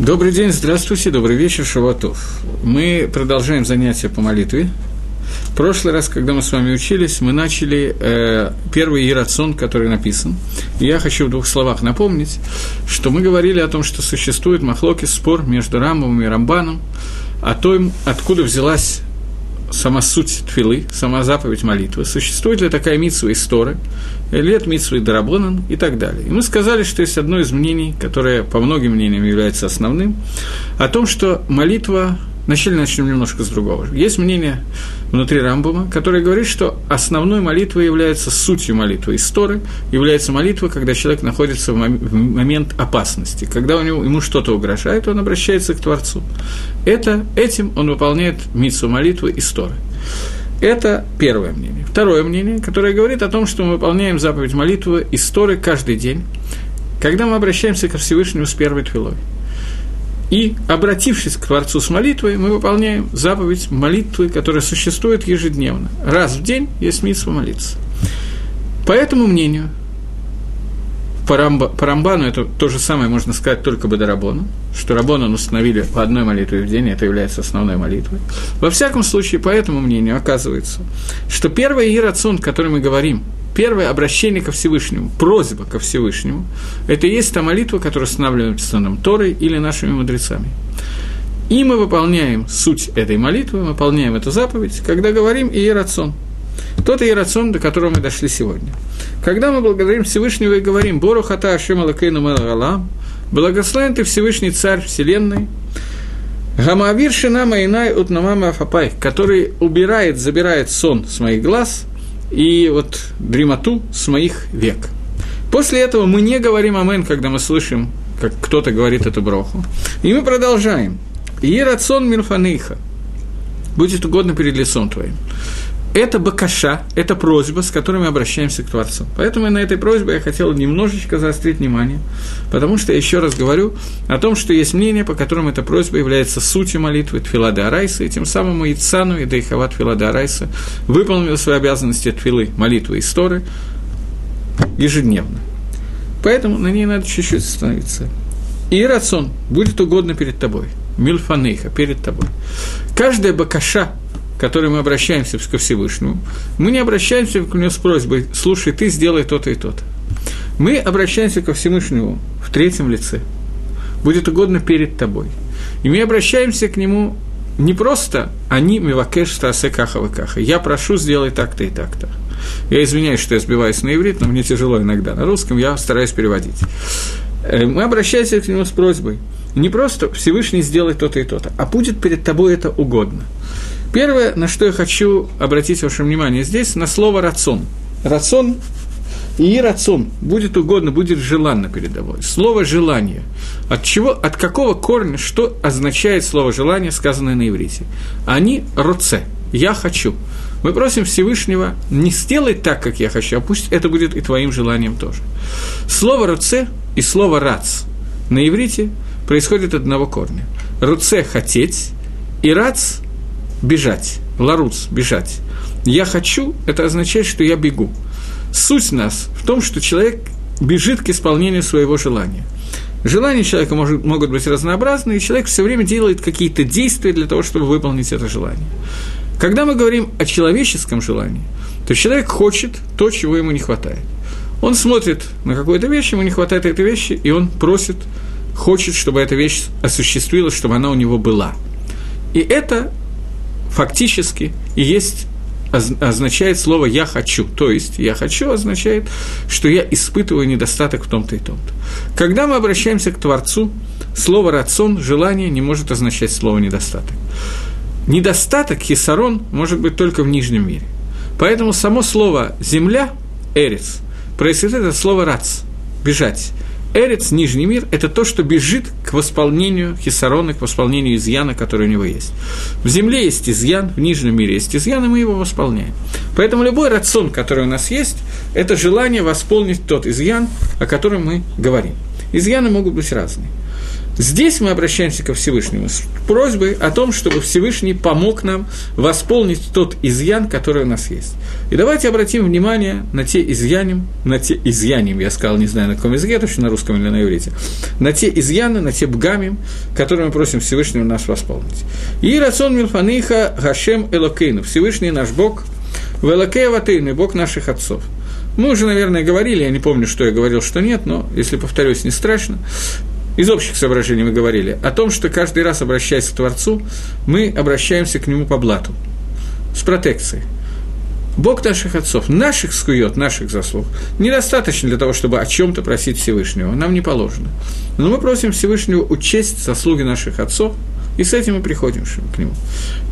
Добрый день, здравствуйте, добрый вечер, Шаватов. Мы продолжаем занятия по молитве. В прошлый раз, когда мы с вами учились, мы начали э, первый иерацион, который написан. Я хочу в двух словах напомнить, что мы говорили о том, что существует махлоки, спор между Рамбом и Рамбаном, о том, откуда взялась сама суть твилы, сама заповедь молитвы, существует ли такая митсва история, или это митсва и дарабонан и так далее. И мы сказали, что есть одно из мнений, которое по многим мнениям является основным, о том, что молитва Вначале начнем немножко с другого. Есть мнение внутри Рамбума, которое говорит, что основной молитвой является сутью молитвы истории, является молитва, когда человек находится в момент опасности, когда у него, ему что-то угрожает, он обращается к Творцу. Это, этим он выполняет митсу молитвы истории. Это первое мнение. Второе мнение, которое говорит о том, что мы выполняем заповедь молитвы истории каждый день, когда мы обращаемся ко Всевышнему с первой твилой. И, обратившись к Творцу с молитвой, мы выполняем заповедь молитвы, которая существует ежедневно. Раз в день есть митсва молиться. По этому мнению, по, Рамба, по Рамбану это то же самое можно сказать только Бадарабону, что Рабону установили по одной молитве в день, это является основной молитвой. Во всяком случае, по этому мнению оказывается, что первый иерацион, который мы говорим, Первое обращение ко Всевышнему, просьба ко Всевышнему, это и есть та молитва, которая устанавливается нам Торой или нашими мудрецами. И мы выполняем суть этой молитвы, мы выполняем эту заповедь, когда говорим «Иерацион». Тот иерацион, до которого мы дошли сегодня. Когда мы благодарим Всевышнего и говорим «Бору хата ашем алакейну малагалам», «Благословен ты Всевышний Царь Вселенной», Гамавир Шинама Инай Утнамама Афапай, который убирает, забирает сон с моих глаз – и вот дремоту с моих век. После этого мы не говорим «Амен», когда мы слышим, как кто-то говорит эту броху. И мы продолжаем. «Ирацон мирфаныха» – «Будет угодно перед лицом твоим» это бакаша, это просьба, с которой мы обращаемся к Творцу. Поэтому на этой просьбе я хотел немножечко заострить внимание, потому что я еще раз говорю о том, что есть мнение, по которому эта просьба является сутью молитвы Тфилада Арайса, и тем самым и Ицану, и Дейхават Тфилада Арайса выполнил свои обязанности Тфилы, молитвы и Сторы ежедневно. Поэтому на ней надо чуть-чуть остановиться. И рацион будет угодно перед тобой. Мильфанейха, перед тобой. Каждая бакаша, которой мы обращаемся ко Всевышнему, мы не обращаемся к нему с просьбой «слушай, ты сделай то-то и то-то». Мы обращаемся ко Всевышнему в третьем лице. Будет угодно перед тобой. И мы обращаемся к нему не просто «они мивакеш тасе каха каха». «Я прошу, сделай так-то и так-то». Я извиняюсь, что я сбиваюсь на иврит, но мне тяжело иногда. На русском я стараюсь переводить. Э, мы обращаемся к нему с просьбой. Не просто Всевышний сделай то-то и то-то, а будет перед тобой это угодно. Первое, на что я хочу обратить ваше внимание здесь, на слово «рацион». Рацион и рацион будет угодно, будет желанно передовой. Слово «желание». От чего, от какого корня, что означает слово «желание», сказанное на иврите? Они «роце», «я хочу». Мы просим Всевышнего не сделать так, как я хочу, а пусть это будет и твоим желанием тоже. Слово «роце» и слово «рац» на иврите происходит от одного корня. «Руце» – «хотеть», и «рац» бежать, ларуц, бежать. Я хочу, это означает, что я бегу. Суть нас в том, что человек бежит к исполнению своего желания. Желания человека может, могут быть разнообразны, и человек все время делает какие-то действия для того, чтобы выполнить это желание. Когда мы говорим о человеческом желании, то человек хочет то, чего ему не хватает. Он смотрит на какую-то вещь, ему не хватает этой вещи, и он просит, хочет, чтобы эта вещь осуществилась, чтобы она у него была. И это фактически и есть означает слово «я хочу». То есть «я хочу» означает, что я испытываю недостаток в том-то и том-то. Когда мы обращаемся к Творцу, слово «рацион», «желание» не может означать слово «недостаток». Недостаток, хисарон, может быть только в нижнем мире. Поэтому само слово «земля», «эрец», происходит от слова «рац», «бежать». Эрец, нижний мир, это то, что бежит к восполнению хисарона, к восполнению изъяна, который у него есть. В земле есть изъян, в нижнем мире есть изъян, и мы его восполняем. Поэтому любой рацион, который у нас есть, это желание восполнить тот изъян, о котором мы говорим. Изъяны могут быть разные. Здесь мы обращаемся ко Всевышнему с просьбой о том, чтобы Всевышний помог нам восполнить тот изъян, который у нас есть. И давайте обратим внимание на те изъянем, на те изъянем, я сказал, не знаю на каком языке, точно на русском или на иврите, на те изъяны, на те бгами, которые мы просим Всевышнего нас восполнить. И рацион милфаниха Гашем Элокейну, Всевышний наш Бог, Велокея Ватейну, Бог наших отцов. Мы уже, наверное, говорили, я не помню, что я говорил, что нет, но если повторюсь, не страшно из общих соображений мы говорили, о том, что каждый раз, обращаясь к Творцу, мы обращаемся к Нему по блату, с протекцией. Бог наших отцов, наших скует, наших заслуг, недостаточно для того, чтобы о чем то просить Всевышнего, нам не положено. Но мы просим Всевышнего учесть заслуги наших отцов – и с этим мы приходим к нему.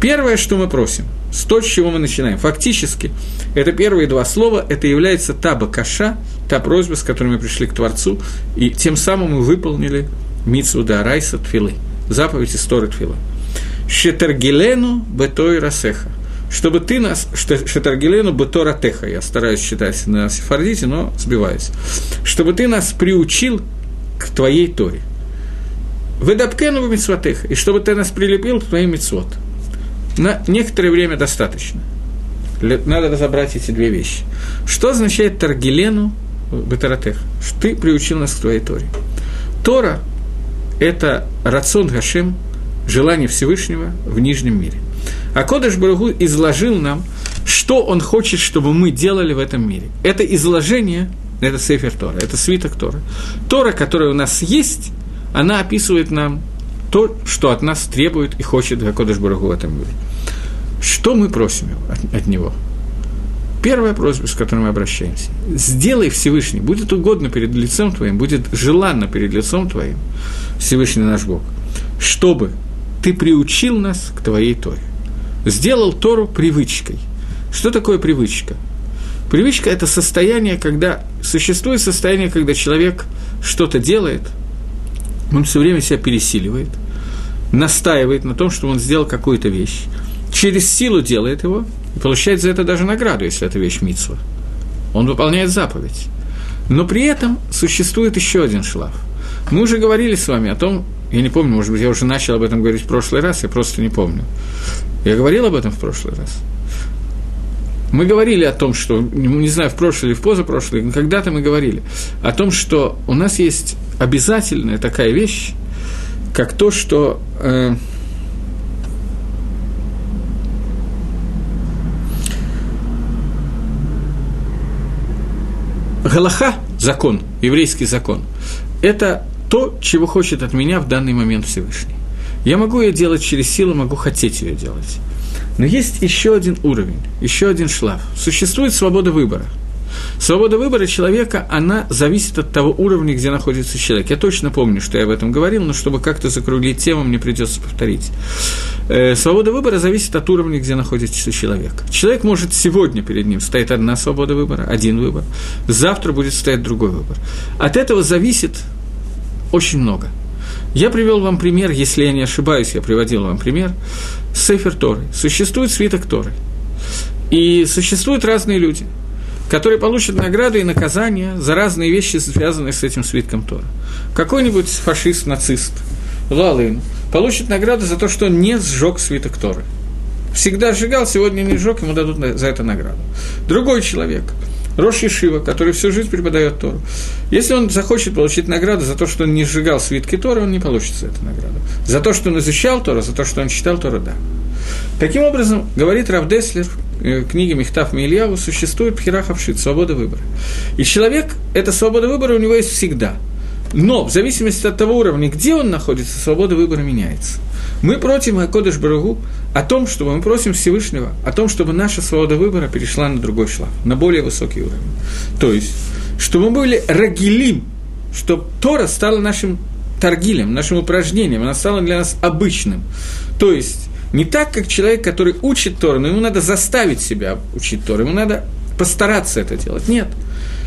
Первое, что мы просим, с то, с чего мы начинаем, фактически, это первые два слова, это является та бакаша, та просьба, с которой мы пришли к Творцу, и тем самым мы выполнили митсу да райса тфилы, заповедь истории тфила. Шетаргелену бетой расеха чтобы ты нас, Шетаргелену Бетора Теха, я стараюсь читать на сефардите, но сбиваюсь, чтобы ты нас приучил к твоей Торе – Выдапкену митцвотеха, и чтобы ты нас прилепил к твоим митцвот. На некоторое время достаточно. Надо разобрать эти две вещи. Что означает Таргелену Бетаратех? Что ты приучил нас к твоей Торе. Тора – это рацион Гашем, желание Всевышнего в Нижнем мире. А Кодыш Барагу изложил нам, что он хочет, чтобы мы делали в этом мире. Это изложение, это Сефер Тора, это свиток Тора. Тора, которая у нас есть, она описывает нам то, что от нас требует и хочет Гакодыш Барагу в этом мире. Что мы просим от, от него? Первая просьба, с которой мы обращаемся. Сделай Всевышний, будет угодно перед лицом Твоим, будет желанно перед лицом Твоим, Всевышний наш Бог, чтобы Ты приучил нас к Твоей Торе. Сделал Тору привычкой. Что такое привычка? Привычка – это состояние, когда существует состояние, когда человек что-то делает – он все время себя пересиливает, настаивает на том, чтобы он сделал какую-то вещь, через силу делает его, и получает за это даже награду, если это вещь Митсва. Он выполняет заповедь. Но при этом существует еще один шлаф. Мы уже говорили с вами о том, я не помню, может быть, я уже начал об этом говорить в прошлый раз, я просто не помню. Я говорил об этом в прошлый раз. Мы говорили о том, что, не знаю, в прошлый или в позапрошлый, но когда-то мы говорили о том, что у нас есть обязательная такая вещь, как то, что э, Галаха, закон, еврейский закон, это то, чего хочет от меня в данный момент Всевышний. Я могу ее делать через силу, могу хотеть ее делать. Но есть еще один уровень, еще один шлаф. Существует свобода выбора. Свобода выбора человека, она зависит от того уровня, где находится человек. Я точно помню, что я об этом говорил, но чтобы как-то закруглить тему, мне придется повторить. Э, свобода выбора зависит от уровня, где находится человек. Человек может сегодня перед ним стоит одна свобода выбора, один выбор, завтра будет стоять другой выбор. От этого зависит очень много – я привел вам пример, если я не ошибаюсь, я приводил вам пример, Сефер Торы. Существует свиток Торы. И существуют разные люди, которые получат награды и наказания за разные вещи, связанные с этим свитком Тора. Какой-нибудь фашист, нацист, Лалын, получит награду за то, что он не сжег свиток Торы. Всегда сжигал, сегодня не сжег, ему дадут за это награду. Другой человек – Рош Ешива, который всю жизнь преподает Тору. Если он захочет получить награду за то, что он не сжигал свитки Торы, он не получит за это награду. За то, что он изучал Тору, за то, что он читал Тору, да. Таким образом, говорит Рав Э, в книге Мехтав Мильяву, существует пхирахавшит, свобода выбора. И человек, эта свобода выбора у него есть всегда. Но в зависимости от того уровня, где он находится, свобода выбора меняется. Мы против Акодыш Барагу о том, чтобы мы просим Всевышнего, о том, чтобы наша свобода выбора перешла на другой шлаг, на более высокий уровень. То есть, чтобы мы были рагилим, чтобы Тора стала нашим торгилем, нашим упражнением, она стала для нас обычным. То есть, не так, как человек, который учит Тору, но ему надо заставить себя учить Тору, ему надо постараться это делать. Нет –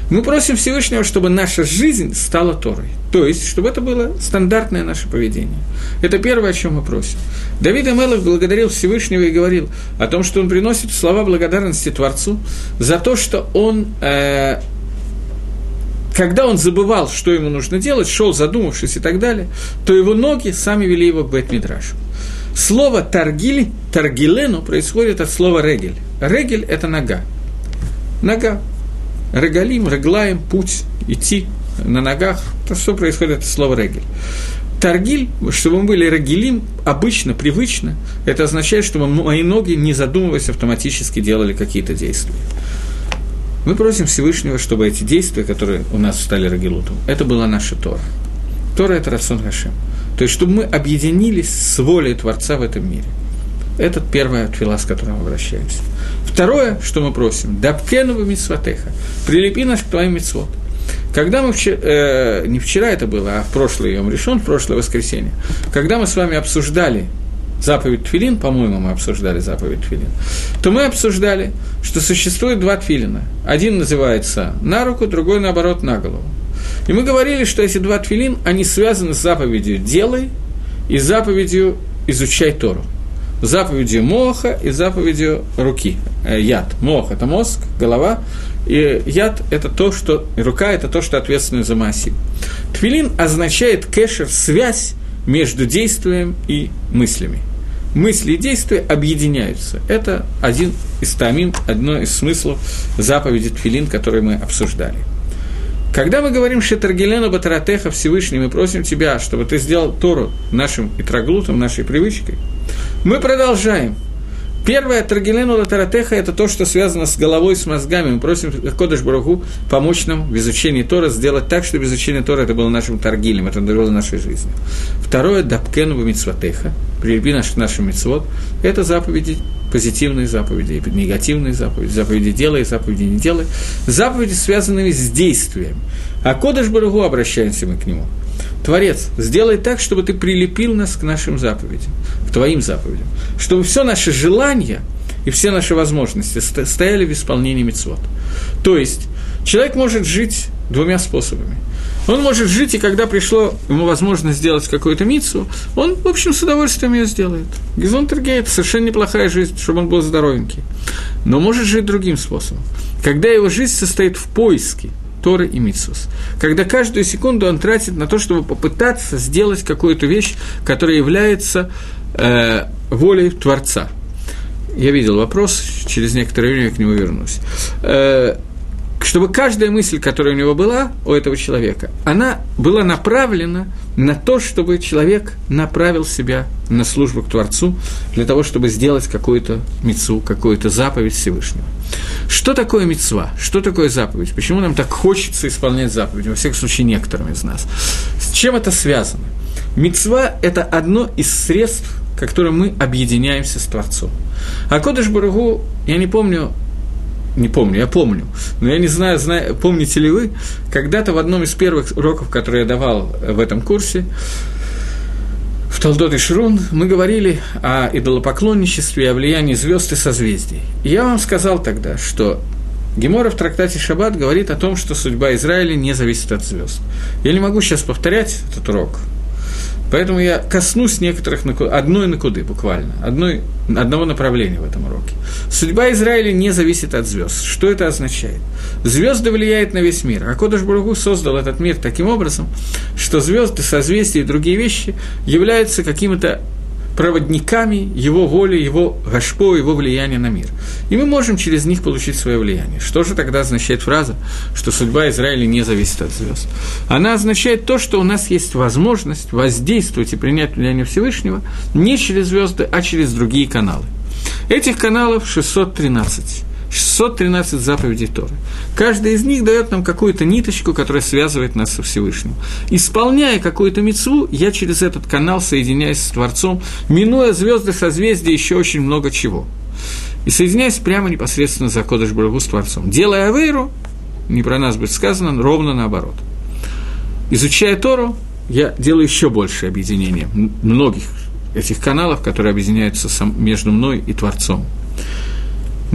мы просим Всевышнего, чтобы наша жизнь стала Торой. То есть, чтобы это было стандартное наше поведение. Это первое, о чем мы просим. Давид Амелов благодарил Всевышнего и говорил о том, что он приносит слова благодарности Творцу за то, что он э, когда он забывал, что ему нужно делать, шел задумавшись и так далее, то его ноги сами вели его к Бет-Мидрашу. Слово «таргиль», «таргилену» происходит от слова «регель». Регель – это нога. Нога. Регалим, реглаем, путь, идти на ногах. То, что происходит от слова «регель». Таргиль, чтобы мы были рагилим, обычно, привычно, это означает, чтобы мои ноги, не задумываясь, автоматически делали какие-то действия. Мы просим Всевышнего, чтобы эти действия, которые у нас стали рагилутом, это была наша Тора. Тора – это Рацион Хашем. То есть, чтобы мы объединились с волей Творца в этом мире. Это первая твила, с которой мы обращаемся. Второе, что мы просим, «Дабкену митсватеха» – «Прилепи нас к твоим митцвот». Когда мы вчера, э, не вчера это было, а в прошлый Йом решен, в прошлое воскресенье, когда мы с вами обсуждали заповедь Тфилин, по-моему, мы обсуждали заповедь Тфилин, то мы обсуждали, что существует два Тфилина. Один называется на руку, другой, наоборот, на голову. И мы говорили, что эти два Тфилин, они связаны с заповедью «делай» и заповедью «изучай Тору» заповедью моха и заповедью руки, э, яд. Мох – это мозг, голова, и яд – это то, что… Рука – это то, что ответственны за массив. Твилин означает кэшер – связь между действием и мыслями. Мысли и действия объединяются. Это один из тамим, одно из смыслов заповеди Тфилин, который мы обсуждали. Когда мы говорим Шетаргелену Батаратеха Всевышний, мы просим Тебя, чтобы Ты сделал Тору нашим итроглутом, нашей привычкой, мы продолжаем – Первое, Таргелену Латаратеха, это то, что связано с головой, с мозгами. Мы просим Кодыш Барагу помочь нам в изучении Тора, сделать так, чтобы изучение Тора это было нашим Таргилем, это было нашей жизнью. Второе, Дапкену Мицватеха, прилепи наш к нашим мицвод, это заповеди позитивные заповеди, негативные заповеди, заповеди делай, заповеди не делай, заповеди, связанные с действием. А Кодыш Барагу обращаемся мы к нему – Творец, сделай так, чтобы ты прилепил нас к нашим заповедям, к твоим заповедям, чтобы все наши желания и все наши возможности стояли в исполнении мецвод. То есть, человек может жить двумя способами. Он может жить, и когда пришло ему возможность сделать какую-то мицу, он, в общем, с удовольствием ее сделает. Гизонтергей – это совершенно неплохая жизнь, чтобы он был здоровенький. Но может жить другим способом. Когда его жизнь состоит в поиске – Торы и Митсус. Когда каждую секунду он тратит на то, чтобы попытаться сделать какую-то вещь, которая является э, волей Творца. Я видел вопрос, через некоторое время я к нему вернусь. Э, чтобы каждая мысль, которая у него была, у этого человека, она была направлена на то, чтобы человек направил себя на службу к Творцу, для того, чтобы сделать какую-то мецу, какую-то заповедь Всевышнего. Что такое мецва? Что такое заповедь? Почему нам так хочется исполнять заповедь? Во всяком случае, некоторым из нас. С чем это связано? Мецва – это одно из средств, которым мы объединяемся с Творцом. А Кодыш Баругу, я не помню, не помню, я помню, но я не знаю, знаю помните ли вы, когда-то в одном из первых уроков, которые я давал в этом курсе, в Талдот и Шрун мы говорили о идолопоклонничестве, о влиянии звезд и созвездий. И я вам сказал тогда, что Гемора в трактате Шаббат говорит о том, что судьба Израиля не зависит от звезд. Я не могу сейчас повторять этот урок, Поэтому я коснусь некоторых, одной накуды буквально, одной, одного направления в этом уроке. Судьба Израиля не зависит от звезд. Что это означает? Звезды влияют на весь мир. А Кодыш Бургу создал этот мир таким образом, что звезды, созвездия и другие вещи являются какими-то проводниками его воли, его гашпо, его влияния на мир. И мы можем через них получить свое влияние. Что же тогда означает фраза, что судьба Израиля не зависит от звезд? Она означает то, что у нас есть возможность воздействовать и принять влияние Всевышнего не через звезды, а через другие каналы. Этих каналов 613. 613 заповедей Торы. Каждая из них дает нам какую-то ниточку, которая связывает нас со Всевышним. Исполняя какую-то мецву, я через этот канал соединяюсь с Творцом, минуя звезды, созвездия, еще очень много чего. И соединяюсь прямо непосредственно за Кодыш Барагу с Творцом. Делая Авейру, не про нас будет сказано, ровно наоборот. Изучая Тору, я делаю еще больше объединения многих этих каналов, которые объединяются между мной и Творцом.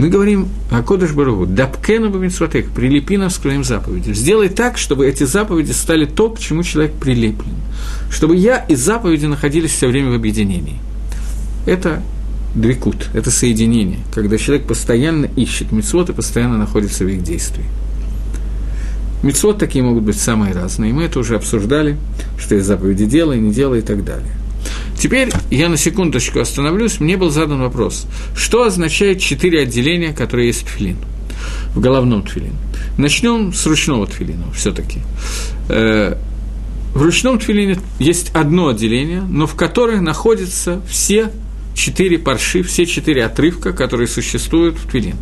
Мы говорим о Кодыш Баругу, «Дапкена бамитсватек» – «Прилепи нас к твоим заповедям». Сделай так, чтобы эти заповеди стали то, к чему человек прилеплен. Чтобы я и заповеди находились все время в объединении. Это двикут, это соединение, когда человек постоянно ищет митцвот и постоянно находится в их действии. Мецвод такие могут быть самые разные. Мы это уже обсуждали, что есть заповеди делай, не делай и так далее. Теперь я на секундочку остановлюсь. Мне был задан вопрос, что означает четыре отделения, которые есть в тфилин, в головном тфилин. Начнем с ручного тфилина все-таки. Э, в ручном тфилине есть одно отделение, но в котором находятся все четыре парши, все четыре отрывка, которые существуют в тфилин.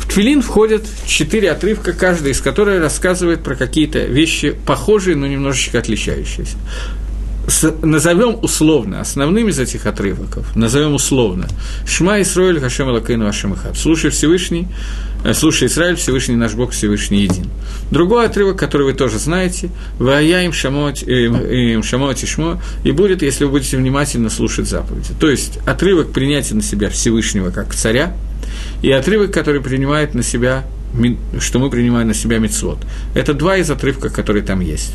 В Твилин входят четыре отрывка, каждый из которых рассказывает про какие-то вещи похожие, но немножечко отличающиеся. Назовем условно, основным из этих отрывков, назовем условно, Шма Исроэль Хашем Алакейну Вашем Ихаб. Слушай Всевышний, э, слушай Израиль, Всевышний наш Бог, Всевышний един. Другой отрывок, который вы тоже знаете, «Вая им шамот, шамот и шмо», и будет, если вы будете внимательно слушать заповеди. То есть, отрывок принятия на себя Всевышнего как царя – и отрывок, который принимает на себя, что мы принимаем на себя мицвод. Это два из отрывков, которые там есть.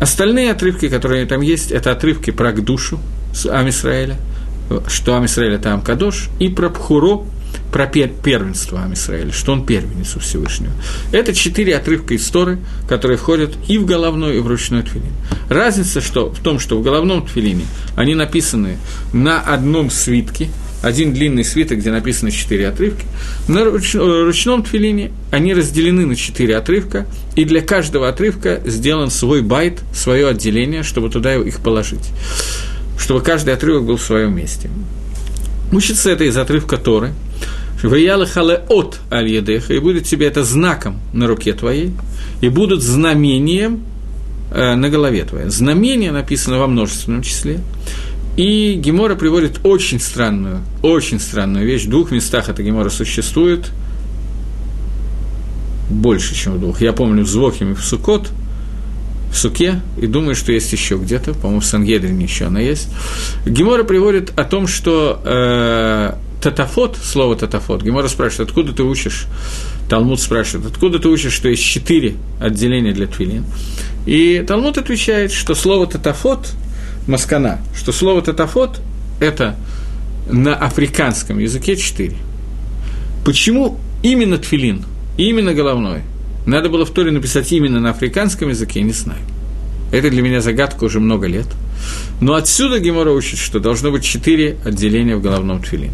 Остальные отрывки, которые там есть, это отрывки про душу с Амисраэля, что Амисраэль – это Амкадош, и про Пхуро, про первенство Амисраэля, что он первенец у Всевышнего. Это четыре отрывка из Торы, которые входят и в головной, и в ручной тфилин. Разница что, в том, что в головном тфилине они написаны на одном свитке – один длинный свиток, где написано четыре отрывки. На ручном тфилине они разделены на четыре отрывка, и для каждого отрывка сделан свой байт, свое отделение, чтобы туда их положить, чтобы каждый отрывок был в своем месте. Учится это из отрывка Торы. Ваяла хале от аль и будет тебе это знаком на руке твоей, и будут знамением э, на голове твоей. Знамение написано во множественном числе. И Гемора приводит очень странную, очень странную вещь. В двух местах эта Гемора существует. Больше, чем в двух. Я помню в Звохим и в Сукот, в Суке, и думаю, что есть еще где-то, по-моему, в Сангедрине еще она есть. Гемора приводит о том, что э, татафот, слово татафот, Гемора спрашивает, откуда ты учишь, Талмуд спрашивает, откуда ты учишь, что есть четыре отделения для твилин. И Талмуд отвечает, что слово татафот – Маскана, что слово татафот – это на африканском языке четыре. Почему именно тфилин, именно головной? Надо было в Торе написать именно на африканском языке, не знаю. Это для меня загадка уже много лет. Но отсюда Гемора учит, что должно быть четыре отделения в головном тфилин.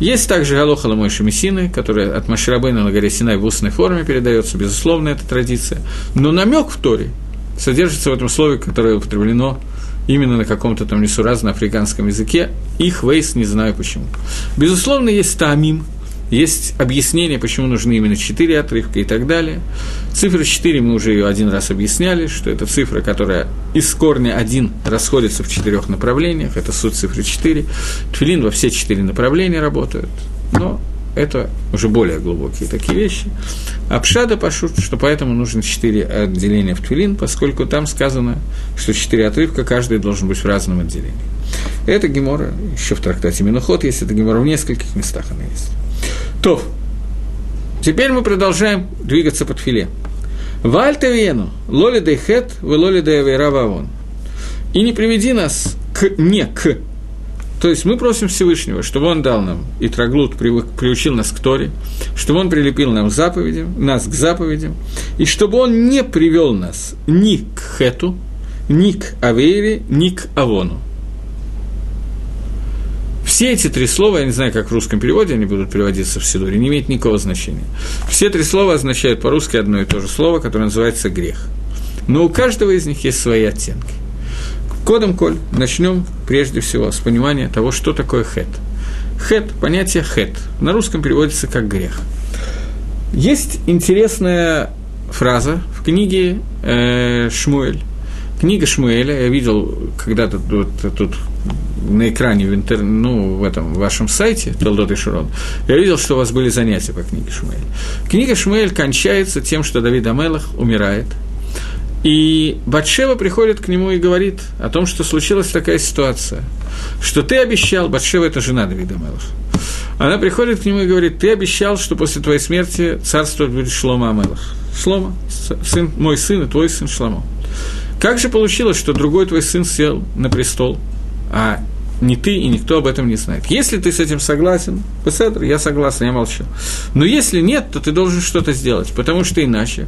Есть также Галоха Ламойши Мессины, которая от Маширабейна на горе Синай в устной форме передается, безусловно, это традиция. Но намек в Торе содержится в этом слове, которое употреблено именно на каком-то там несуразном африканском языке, их вейс не знаю почему. Безусловно, есть таамим, есть объяснение, почему нужны именно четыре отрывка и так далее. Цифра 4 мы уже ее один раз объясняли, что это цифра, которая из корня 1 расходится в четырех направлениях, это суть цифры 4. Тфилин во все четыре направления работают, но это уже более глубокие такие вещи. Апшада пошут, что поэтому нужно четыре отделения в Твилин, поскольку там сказано, что четыре отрывка, каждый должен быть в разном отделении. Это Гемора, еще в трактате Миноход есть, это Гемора в нескольких местах она есть. То, теперь мы продолжаем двигаться по Тфиле. Вальта Вену, лоли дейхет, вы лоли дейвейра И не приведи нас к, не к то есть мы просим Всевышнего, чтобы он дал нам, и Траглут приучил нас к Торе, чтобы он прилепил нам заповедям, нас к заповедям, и чтобы он не привел нас ни к Хету, ни к Авейре, ни к Авону. Все эти три слова, я не знаю, как в русском переводе они будут переводиться в Сидуре, не имеют никакого значения. Все три слова означают по-русски одно и то же слово, которое называется грех. Но у каждого из них есть свои оттенки. Кодом коль начнем прежде всего с понимания того, что такое хет. Хет, понятие хет, на русском переводится как грех. Есть интересная фраза в книге э, Шмуэль. Книга Шмуэля, я видел когда-то вот, тут на экране в, интер... ну, в этом в вашем сайте Толдот и Широн, я видел, что у вас были занятия по книге Шмуэль. Книга Шмуэль кончается тем, что Давид Амелах умирает – и Батшева приходит к нему и говорит о том, что случилась такая ситуация, что ты обещал, Батшева – это жена Давида Мелах, она приходит к нему и говорит, ты обещал, что после твоей смерти царствовать будет Шлома Амелах. Шлома, сын, мой сын и твой сын Шлома. Как же получилось, что другой твой сын сел на престол, а ни ты и никто об этом не знает. Если ты с этим согласен, Беседр, я согласен, я молчу. Но если нет, то ты должен что-то сделать, потому что иначе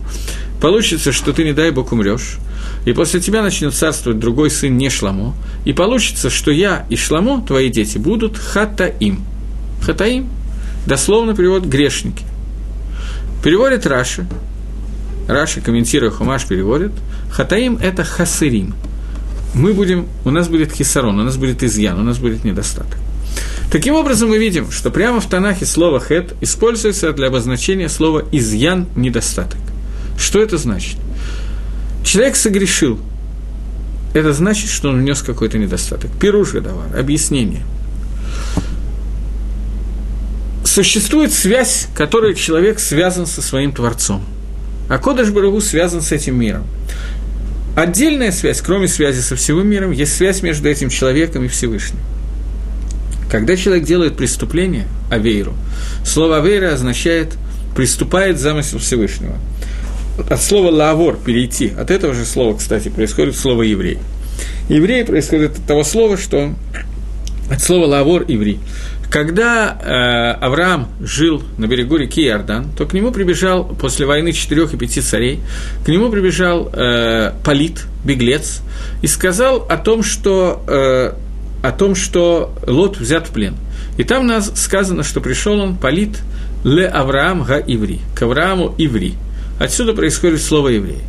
получится, что ты, не дай бог, умрешь, и после тебя начнет царствовать другой сын, не Шламо, и получится, что я и Шламо, твои дети, будут хатаим. Хатаим, дословно перевод грешники. Переводит Раши, Раши, комментируя Хумаш, переводит, хатаим – это хасырим – мы будем, у нас будет хисарон, у нас будет изъян, у нас будет недостаток. Таким образом, мы видим, что прямо в Танахе слово «хет» используется для обозначения слова «изъян» – «недостаток». Что это значит? Человек согрешил. Это значит, что он внес какой-то недостаток. Пируш давар, объяснение. Существует связь, которой человек связан со своим Творцом. А Кодыш Барагу связан с этим миром. Отдельная связь, кроме связи со всего миром, есть связь между этим человеком и Всевышним. Когда человек делает преступление, авейру, слово авейра означает «приступает замысел Всевышнего». От слова «лавор» – «перейти», от этого же слова, кстати, происходит слово «еврей». Еврей происходит от того слова, что от слова «лавор» – «еврей». Когда э, Авраам жил на берегу реки Иордан, то к нему прибежал после войны четырех и пяти царей, к нему прибежал э, Полит, беглец, и сказал о том, что, э, о том, что Лот взят в плен. И там нас сказано, что пришел он, Полит, ле Авраам га Иври, к Аврааму Иври. Отсюда происходит слово еврей.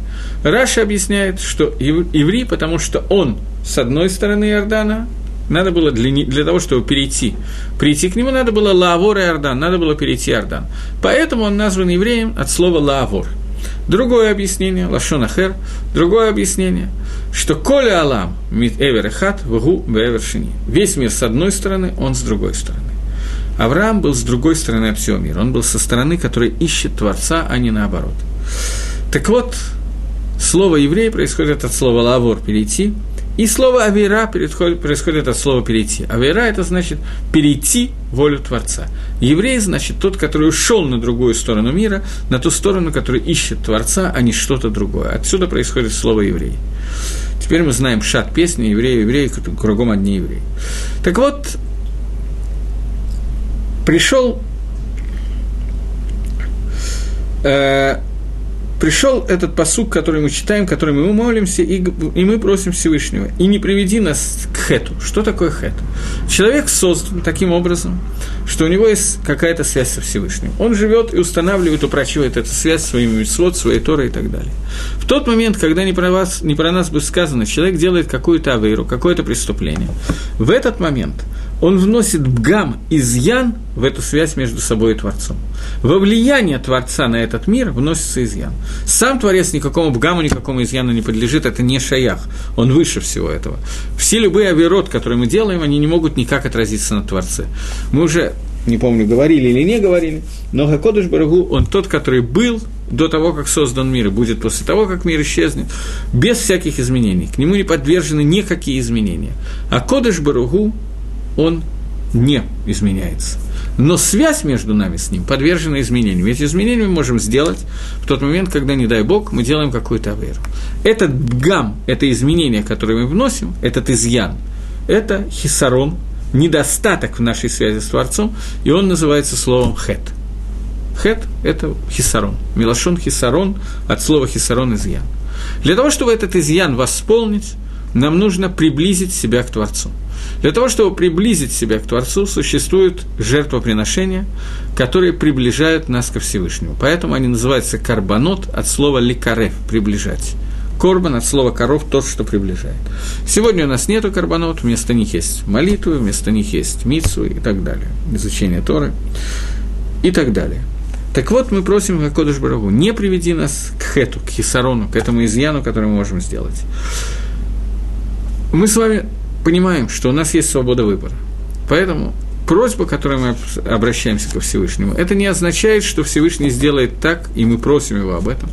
Раша объясняет, что еврей, потому что он с одной стороны Иордана, надо было для, для того, чтобы перейти, прийти к нему, надо было Лавор и Иордан, надо было перейти Иордан. Поэтому он назван евреем от слова Лавор. Другое объяснение, Лашон Ахер, другое объяснение, что Коля Алам, Мит Эвер Эхат, Вгу Бевершини. Весь мир с одной стороны, он с другой стороны. Авраам был с другой стороны от всего мира. Он был со стороны, которая ищет Творца, а не наоборот. Так вот, слово еврей происходит от слова лавор перейти, и слово «авера» происходит от слова «перейти». «Авера» – это значит «перейти волю Творца». Еврей – значит тот, который ушел на другую сторону мира, на ту сторону, которая ищет Творца, а не что-то другое. Отсюда происходит слово «еврей». Теперь мы знаем шат песни «Евреи, евреи», кругом одни евреи. Так вот, пришел э, пришел этот посук, который мы читаем, который мы молимся, и, и мы просим Всевышнего. И не приведи нас к хету. Что такое хет? Человек создан таким образом, что у него есть какая-то связь со Всевышним. Он живет и устанавливает, упрочивает эту связь своими митцвот, своей Торой и так далее. В тот момент, когда не про, вас, не про нас будет сказано, человек делает какую-то авейру, какое-то преступление, в этот момент он вносит бгам, изъян в эту связь между собой и Творцом. Во влияние Творца на этот мир вносится изъян. Сам Творец никакому бгаму, никакому изъяну не подлежит, это не шаях, он выше всего этого. Все любые авирот, которые мы делаем, они не могут никак отразиться на Творце. Мы уже, не помню, говорили или не говорили, но Хакодыш Барагу, он тот, который был до того, как создан мир, и будет после того, как мир исчезнет, без всяких изменений. К нему не подвержены никакие изменения. А Кодыш Баругу, он не изменяется. Но связь между нами с ним подвержена изменениям. Эти изменения мы можем сделать в тот момент, когда, не дай Бог, мы делаем какую-то аверу. Этот гам, это изменение, которое мы вносим, этот изъян, это хисарон, недостаток в нашей связи с Творцом, и он называется словом хет. Хет – это хисарон. Милашон хисарон от слова хисарон – изъян. Для того, чтобы этот изъян восполнить, нам нужно приблизить себя к Творцу – для того, чтобы приблизить себя к Творцу, существуют жертвоприношения, которые приближают нас ко Всевышнему. Поэтому они называются карбонот от слова ликарев – приближать. Корбан от слова коров – тот, что приближает. Сегодня у нас нету карбонот, вместо них есть молитвы, вместо них есть мицу и так далее, изучение Торы и так далее. Так вот, мы просим Хакодыш Барагу, не приведи нас к хету, к хисарону, к этому изъяну, который мы можем сделать. Мы с вами понимаем, что у нас есть свобода выбора. Поэтому просьба, которой мы обращаемся ко Всевышнему, это не означает, что Всевышний сделает так, и мы просим его об этом,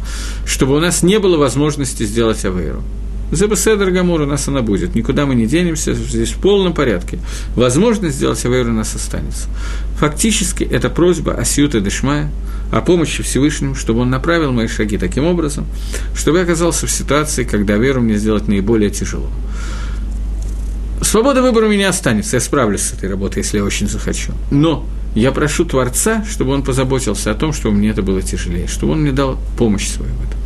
чтобы у нас не было возможности сделать Авейру. Зебеседер Гамур у нас она будет, никуда мы не денемся, здесь в полном порядке. Возможность сделать Авейру у нас останется. Фактически, это просьба Асиюта Дешмая о помощи Всевышнему, чтобы он направил мои шаги таким образом, чтобы я оказался в ситуации, когда веру мне сделать наиболее тяжело. Свобода выбора у меня останется, я справлюсь с этой работой, если я очень захочу. Но я прошу Творца, чтобы он позаботился о том, чтобы мне это было тяжелее, чтобы он мне дал помощь свою в этом.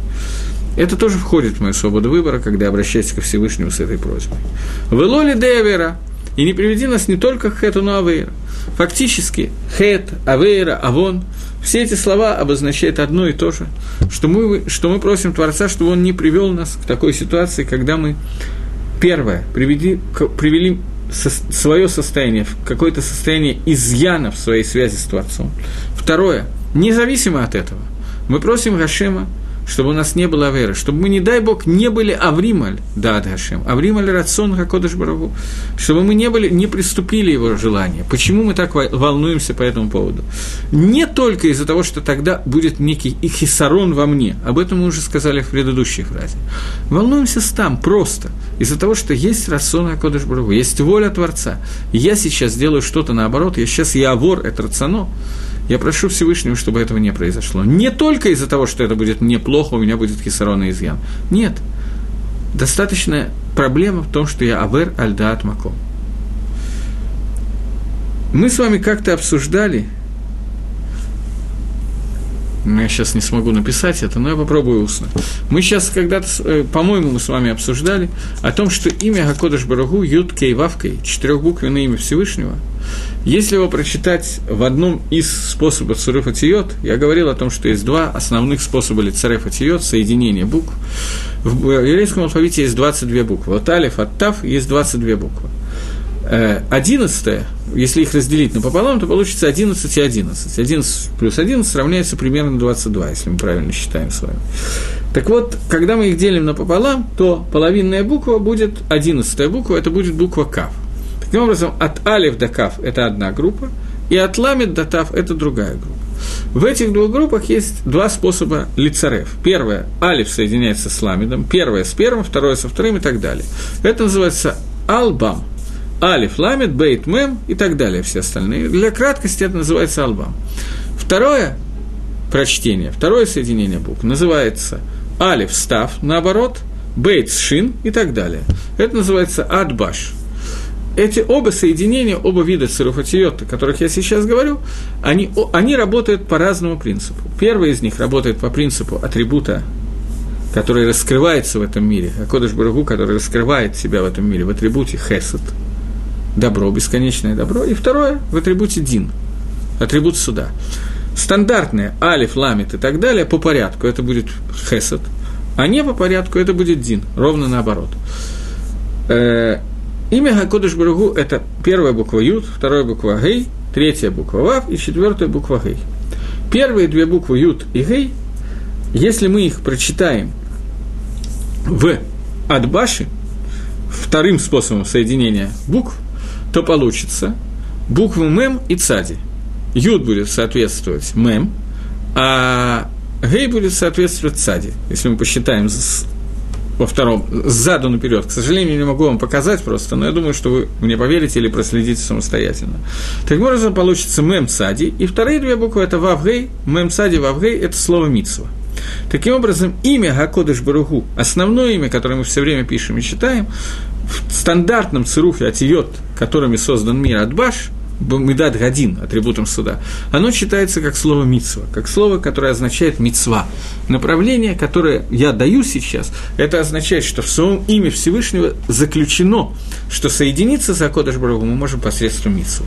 Это тоже входит в мою свободу выбора, когда я обращаюсь ко Всевышнему с этой просьбой. Велоли девера, и не приведи нас не только к хету, но авейра. Фактически, хет, авейра, авон, все эти слова обозначают одно и то же, что мы, что мы просим Творца, чтобы он не привел нас к такой ситуации, когда мы, первое, приведи, привели со, свое состояние, какое-то состояние изъяна в своей связи с Творцом. Второе, независимо от этого, мы просим Гашема чтобы у нас не было веры, чтобы мы, не дай Бог, не были Аврималь, да, Адашем, Аврималь Рацион Хакодыш Барагу, чтобы мы не, были, не приступили его желания. Почему мы так волнуемся по этому поводу? Не только из-за того, что тогда будет некий ихисарон во мне, об этом мы уже сказали в предыдущей фразе. Волнуемся там просто, из-за того, что есть Рацион Хакодыш Барагу, есть воля Творца. Я сейчас делаю что-то наоборот, я сейчас я вор, это рацион. Я прошу Всевышнего, чтобы этого не произошло. Не только из-за того, что это будет неплохо, у меня будет хисарон и изъян. Нет. Достаточно проблема в том, что я авер альдаат маком. Мы с вами как-то обсуждали, я сейчас не смогу написать это, но я попробую устно. Мы сейчас когда-то, э, по-моему, мы с вами обсуждали о том, что имя Гакодыш Барагу, Юд Кей Вавкой, четырехбуквенное имя Всевышнего, если его прочитать в одном из способов Цурефа Тиот, я говорил о том, что есть два основных способа Лицарефа Тиот, соединение букв. В еврейском алфавите есть 22 буквы. От Алиф, от Тав есть 22 буквы. Э, одиннадцатое, если их разделить напополам, то получится 11 и 11. 11 плюс 11 равняется примерно 22, если мы правильно считаем с вами. Так вот, когда мы их делим напополам, то половинная буква будет, одиннадцатая буква, это будет буква Кав. Таким образом, от Алиф до Кав – это одна группа, и от Ламит до Тав – это другая группа. В этих двух группах есть два способа лицарев. Первое – алиф соединяется с ламидом, первое – с первым, второе – со вторым и так далее. Это называется албам – Алиф, Ламет, Бейт, Мем и так далее, все остальные. Для краткости это называется Албам. Второе прочтение, второе соединение букв называется Алиф, Став, наоборот, Бейт, Шин и так далее. Это называется Адбаш. Эти оба соединения, оба вида цируфатиот, о которых я сейчас говорю, они, они работают по разному принципу. Первый из них работает по принципу атрибута который раскрывается в этом мире, а Кодыш Барагу, который раскрывает себя в этом мире в атрибуте хесед – добро, бесконечное добро, и второе в атрибуте дин, атрибут суда. Стандартные алиф, ламит и так далее по порядку это будет хесед, а не по порядку это будет дин, ровно наоборот. Э, имя Хакодыш Баругу – это первая буква Юд, вторая буква Гей, третья буква Вав и четвертая буква Гей. Первые две буквы Юд и Гей, если мы их прочитаем в Адбаши, вторым способом соединения букв, то получится буквы мем и цади. Юд будет соответствовать мем, а гей будет соответствовать цади. Если мы посчитаем во втором, сзаду наперед. К сожалению, не могу вам показать просто, но я думаю, что вы мне поверите или проследите самостоятельно. Таким образом, получится мем цади, и вторые две буквы – это вавгей, мем цади, вавгей – это слово митсва. Таким образом, имя Гакодыш Баруху, основное имя, которое мы все время пишем и читаем, в стандартном цируфе атиот, которыми создан мир Адбаш, Медад Гадин, атрибутом суда, оно читается как слово мицва, как слово, которое означает мицва. Направление, которое я даю сейчас, это означает, что в своем имя Всевышнего заключено, что соединиться с Акодыш Барагу мы можем посредством мицвы.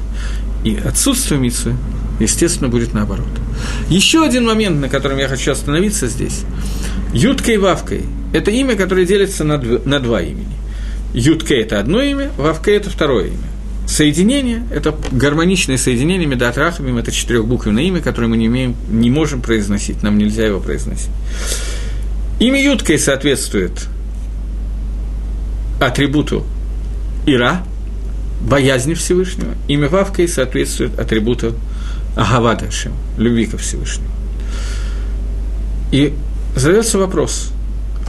И отсутствие мицвы, естественно, будет наоборот. Еще один момент, на котором я хочу остановиться здесь. Юткой и Вавкой – это имя, которое делится на два имени. Ютке – это одно имя, Вавке – это второе имя. Соединение – это гармоничное соединение Медат Рахамим, это четырехбуквенное имя, которое мы не, имеем, не можем произносить, нам нельзя его произносить. Имя Юткой соответствует атрибуту Ира, боязни Всевышнего. Имя Вавкой соответствует атрибуту Агавадашим, любви ко Всевышнему. И задается вопрос,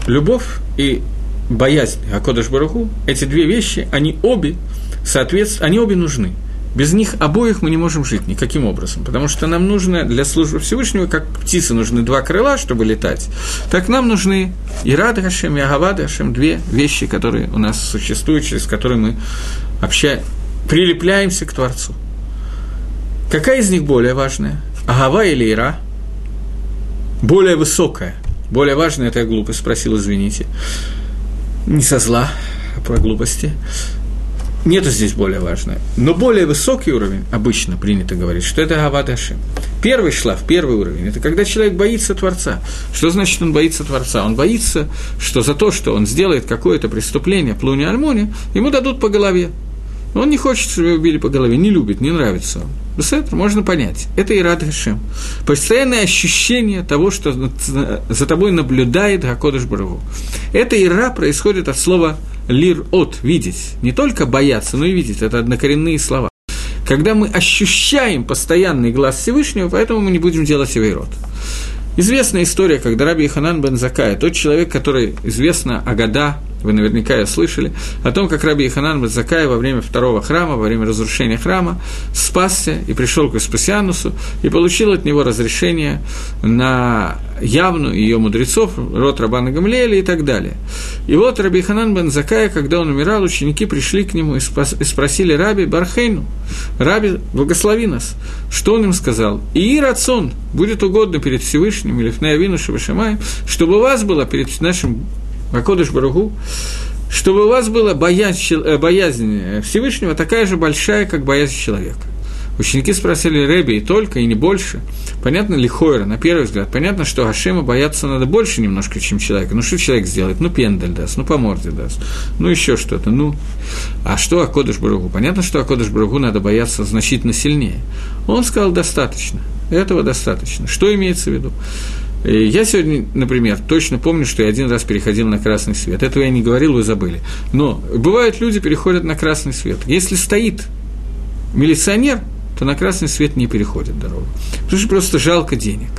любовь и боязнь Акодыш Баруху, эти две вещи, они обе, соответственно, они обе нужны. Без них обоих мы не можем жить никаким образом, потому что нам нужно для службы Всевышнего, как птицы нужны два крыла, чтобы летать, так нам нужны и Рад Хашем, и Агавад Хашем, две вещи, которые у нас существуют, через которые мы общаем, прилепляемся к Творцу. Какая из них более важная? Агава или Ира? Более высокая. Более важная, это я глупость спросил, извините. Не со зла, а про глупости. Нету здесь более важное. Но более высокий уровень, обычно принято говорить, что это Гават Ашем. Первый шлаф, первый уровень, это когда человек боится Творца. Что значит он боится Творца? Он боится, что за то, что он сделает какое-то преступление, плуни альмони, ему дадут по голове. Он не хочет, чтобы его били по голове, не любит, не нравится он. Это можно понять. Это и рад Хашем. Постоянное ощущение того, что за тобой наблюдает Гакодыш Барагу. Это ира происходит от слова лир от, видеть. Не только бояться, но и видеть. Это однокоренные слова. Когда мы ощущаем постоянный глаз Всевышнего, поэтому мы не будем делать рот. Известная история, когда Раби Ханан бен Закая, тот человек, который известно Агада, вы наверняка слышали, о том, как Раби Иханан Базакай во время второго храма, во время разрушения храма, спасся и пришел к Веспасианусу и получил от него разрешение на явную ее мудрецов, род Рабана Гамлеля и так далее. И вот Раби Ханан бен Закая, когда он умирал, ученики пришли к нему и спросили Раби Бархейну, Раби, благослови нас, что он им сказал? И рацион будет угодно перед Всевышним или Фнаявину Шабашамаем, чтобы у вас было перед нашим Акодыш Баругу, чтобы у вас была боязнь, э, боязнь Всевышнего такая же большая, как боязнь человека. Ученики спросили Рэби и только, и не больше. Понятно ли Хойра, на первый взгляд? Понятно, что Гашема бояться надо больше немножко, чем человека. Ну, что человек сделает? Ну, пендель даст, ну, по морде даст, ну, еще что-то, ну. А что Акодыш Баругу? Понятно, что Акодыш Баругу надо бояться значительно сильнее. Он сказал, достаточно. Этого достаточно. Что имеется в виду? Я сегодня, например, точно помню, что я один раз переходил на красный свет. Этого я не говорил, вы забыли. Но бывают люди переходят на красный свет. Если стоит милиционер, то на красный свет не переходит дорогу. Потому что просто жалко денег.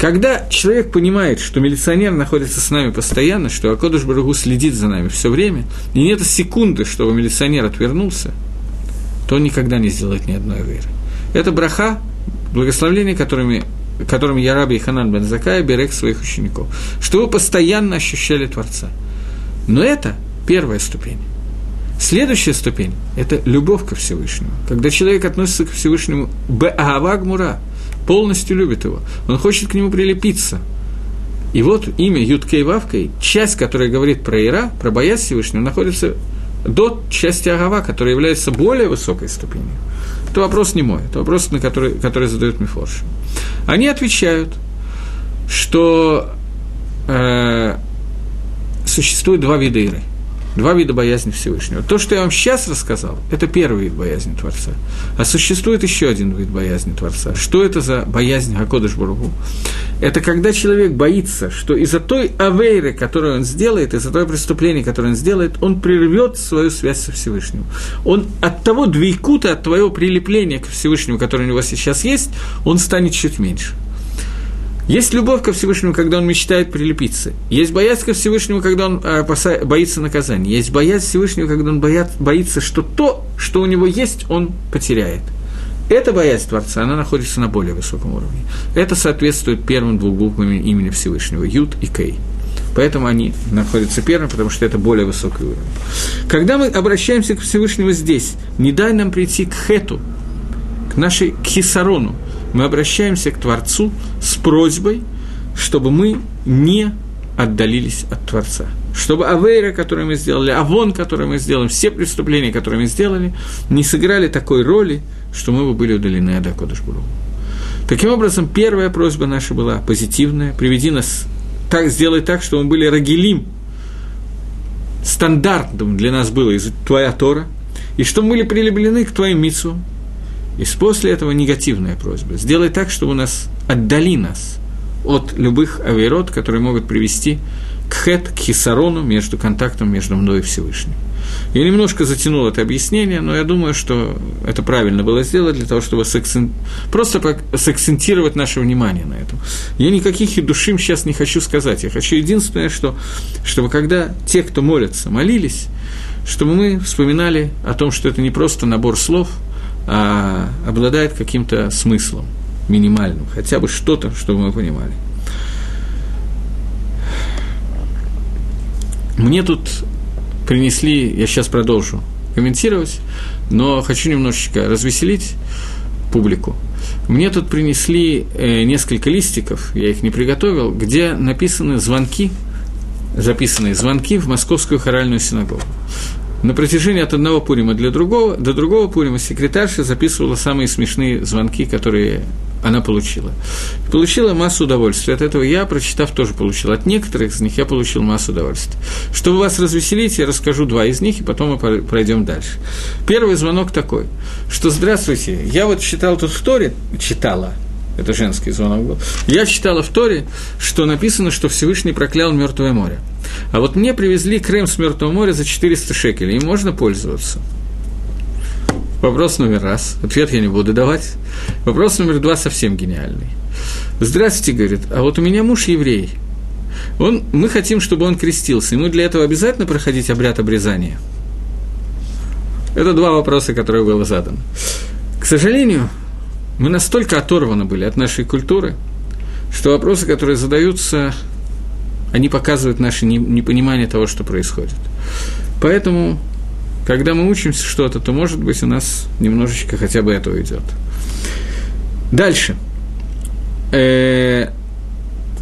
Когда человек понимает, что милиционер находится с нами постоянно, что Акодыш Барагу следит за нами все время, и нет секунды, чтобы милиционер отвернулся, то он никогда не сделает ни одной веры. Это браха, благословление, которыми которым я раби Ханан бен Закая берег своих учеников, что вы постоянно ощущали Творца. Но это первая ступень. Следующая ступень – это любовь ко Всевышнему. Когда человек относится к Всевышнему беагавагмура, полностью любит его, он хочет к нему прилепиться. И вот имя Юткей Вавкой, часть, которая говорит про Ира, про боязнь Всевышнего, находится до части Агава, которая является более высокой ступенью. Это вопрос не мой, это вопрос, на который, который задает Мифорш. Они отвечают, что э, существует два вида иры. Два вида боязни Всевышнего. То, что я вам сейчас рассказал, это первый вид боязни Творца. А существует еще один вид боязни Творца. Что это за боязнь Гакодыш Бургу? Это когда человек боится, что из-за той авейры, которую он сделает, из-за того преступления, которое он сделает, он прервет свою связь со Всевышним. Он от того двойкута, от твоего прилепления к Всевышнему, которое у него сейчас есть, он станет чуть меньше. Есть любовь ко Всевышнему, когда он мечтает прилепиться. Есть боязнь ко Всевышнему, когда он э, боится наказания. Есть боязнь Всевышнего, когда он боят, боится, что то, что у него есть, он потеряет. Эта боязнь Творца, она находится на более высоком уровне. Это соответствует первым двум буквам имени Всевышнего – Юд и Кей. Поэтому они находятся первым, потому что это более высокий уровень. Когда мы обращаемся к Всевышнему здесь, не дай нам прийти к Хету, к нашей к Хисарону, мы обращаемся к Творцу с просьбой, чтобы мы не отдалились от Творца. Чтобы Авейра, который мы сделали, Авон, который мы сделали, все преступления, которые мы сделали, не сыграли такой роли, что мы бы были удалены от Акодышбуру. Таким образом, первая просьба наша была позитивная, приведи нас, так, сделай так, чтобы мы были рагилим, стандартом для нас было из Твоя Тора, и чтобы мы были прилеплены к Твоим митцвам, и после этого негативная просьба. Сделай так, чтобы у нас отдали нас от любых авирот, которые могут привести к хет, к хисарону, между контактом между мной и Всевышним. Я немножко затянул это объяснение, но я думаю, что это правильно было сделать для того, чтобы сакцент... просто сакцентировать наше внимание на этом. Я никаких и душим сейчас не хочу сказать. Я хочу единственное, что, чтобы когда те, кто молятся, молились, чтобы мы вспоминали о том, что это не просто набор слов, а обладает каким-то смыслом минимальным, хотя бы что-то, чтобы мы понимали. Мне тут принесли, я сейчас продолжу комментировать, но хочу немножечко развеселить публику. Мне тут принесли э, несколько листиков, я их не приготовил, где написаны звонки, записанные звонки в Московскую хоральную синагогу. На протяжении от одного Пурима для другого, до другого Пурима секретарша записывала самые смешные звонки, которые она получила. Получила массу удовольствия. От этого я, прочитав, тоже получил. От некоторых из них я получил массу удовольствия. Чтобы вас развеселить, я расскажу два из них, и потом мы пройдем дальше. Первый звонок такой, что «Здравствуйте, я вот читал тут в Торе, читала, это женский звонок был, я читала в Торе, что написано, что Всевышний проклял Мертвое море. А вот мне привезли крем с Мертвого моря за 400 шекелей, им можно пользоваться. Вопрос номер раз. Ответ я не буду давать. Вопрос номер два совсем гениальный. Здравствуйте, говорит, а вот у меня муж еврей. Он, мы хотим, чтобы он крестился. Ему для этого обязательно проходить обряд обрезания? Это два вопроса, которые было задано. К сожалению, мы настолько оторваны были от нашей культуры, что вопросы, которые задаются, они показывают наше непонимание того, что происходит. Поэтому, когда мы учимся что-то, то, может быть, у нас немножечко хотя бы этого идет. Дальше. Э,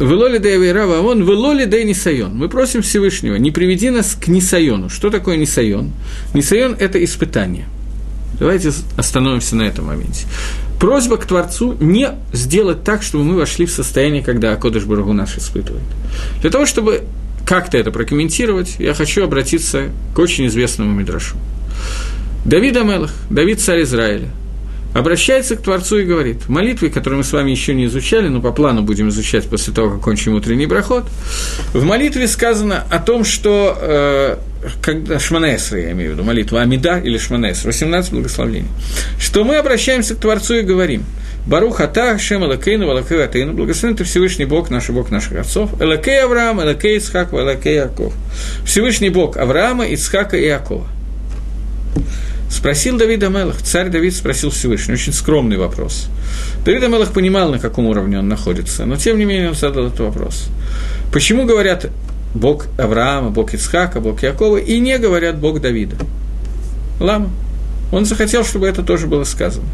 Велоли де Авейрава он, велоли де Нисайон. Мы просим Всевышнего, не приведи нас к Нисайону. Что такое Нисайон? Нисайон – это испытание. Давайте остановимся на этом моменте. Просьба к Творцу не сделать так, чтобы мы вошли в состояние, когда Акодыш Барагу наш испытывает. Для того, чтобы как-то это прокомментировать, я хочу обратиться к очень известному Мидрашу. Давид Амелах, Давид царь Израиля, обращается к Творцу и говорит, в молитве, которую мы с вами еще не изучали, но по плану будем изучать после того, как кончим утренний брахот, в молитве сказано о том, что э, когда Шманесра, я имею в виду, молитва Амида или Шманесра, 18 благословений, что мы обращаемся к Творцу и говорим, Барух Ата, Шем Элакейну, Элакей Атейну, благословен ты Всевышний Бог, наш Бог наших отцов, Элакей Авраам, Элакей Ицхак, Элакей Яков. Всевышний Бог Авраама, Ицхака и Якова. Спросил Давид Амелах, царь Давид спросил Всевышний, очень скромный вопрос. Давид Амелах понимал, на каком уровне он находится, но тем не менее он задал этот вопрос. Почему говорят Бог Авраама, Бог Ицхака, Бог Якова, и не говорят Бог Давида? Лама. Он захотел, чтобы это тоже было сказано.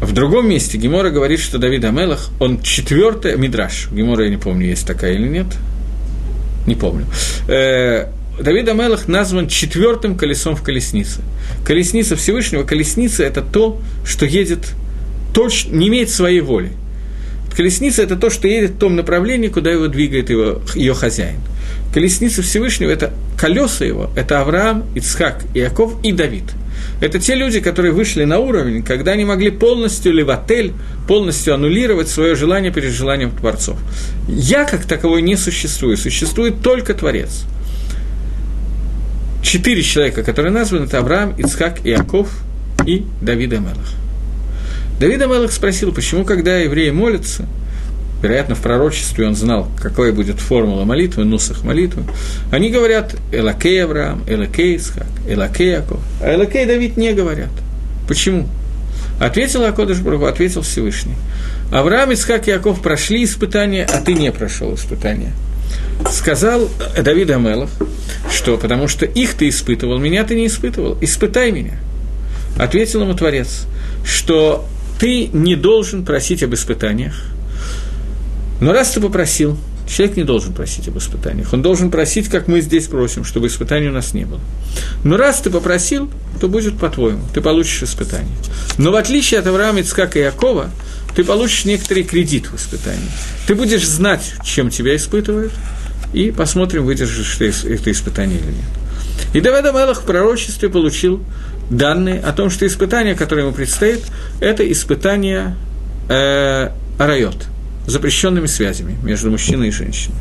В другом месте Гемора говорит, что Давид Амелах, он четвертый, Мидраш, Гемора я не помню, есть такая или нет, не помню, э, Давид Амелах назван четвертым колесом в колеснице. Колесница Всевышнего, колесница – это то, что едет, точно, не имеет своей воли. Колесница – это то, что едет в том направлении, куда его двигает его, ее хозяин. Колесница Всевышнего – это колеса его, это Авраам, Ицхак, Иаков и Давид. Это те люди, которые вышли на уровень, когда они могли полностью или в отель, полностью аннулировать свое желание перед желанием Творцов. Я как таковой не существую, существует только Творец – четыре человека, которые названы, это Авраам, Ицхак, Иаков и Давид Амелах. Давид Амелах спросил, почему, когда евреи молятся, вероятно, в пророчестве он знал, какая будет формула молитвы, нусах молитвы, они говорят «Элакей Авраам», «Элакей Ицхак», «Элакей Яков», а «Элакей Давид» не говорят. Почему? Ответил Акодыш Браху, ответил Всевышний. Авраам, Ицхак и Яков прошли испытания, а ты не прошел испытания. Сказал Давид Амелах, что потому что их ты испытывал, меня ты не испытывал, испытай меня. Ответил ему Творец, что ты не должен просить об испытаниях, но раз ты попросил, человек не должен просить об испытаниях, он должен просить, как мы здесь просим, чтобы испытаний у нас не было. Но раз ты попросил, то будет по-твоему, ты получишь испытание. Но в отличие от Авраама, Ицкака и Якова, ты получишь некоторый кредит в испытании. Ты будешь знать, чем тебя испытывают, и посмотрим, выдержишь ты это испытание или нет. И Давид Амелах в пророчестве получил данные о том, что испытание, которое ему предстоит, это испытание э, запрещенными связями между мужчиной и женщиной.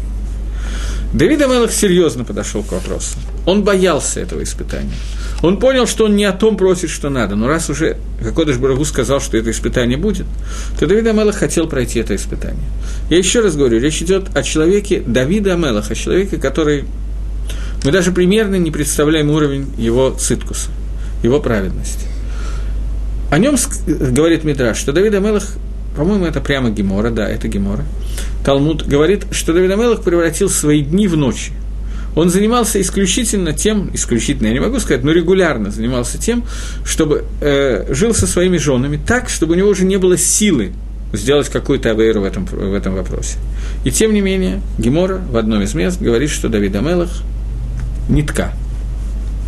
Давид Амелах серьезно подошел к вопросу. Он боялся этого испытания. Он понял, что он не о том просит, что надо. Но раз уже Кокодыш Барагу сказал, что это испытание будет, то Давид Амелах хотел пройти это испытание. Я еще раз говорю, речь идет о человеке Давида Амелаха, человеке, который Мы даже примерно не представляем уровень его циткуса, его праведности. О нем говорит Мидраш, что Давид Амелах, по-моему, это прямо Гемора, да, это Гемора. Талмуд говорит, что Давид Амелах превратил свои дни в ночи. Он занимался исключительно тем, исключительно, я не могу сказать, но регулярно занимался тем, чтобы э, жил со своими женами так, чтобы у него уже не было силы сделать какую-то авейру в этом, в этом вопросе. И тем не менее, Гемора в одном из мест говорит, что Давид Амелах нитка –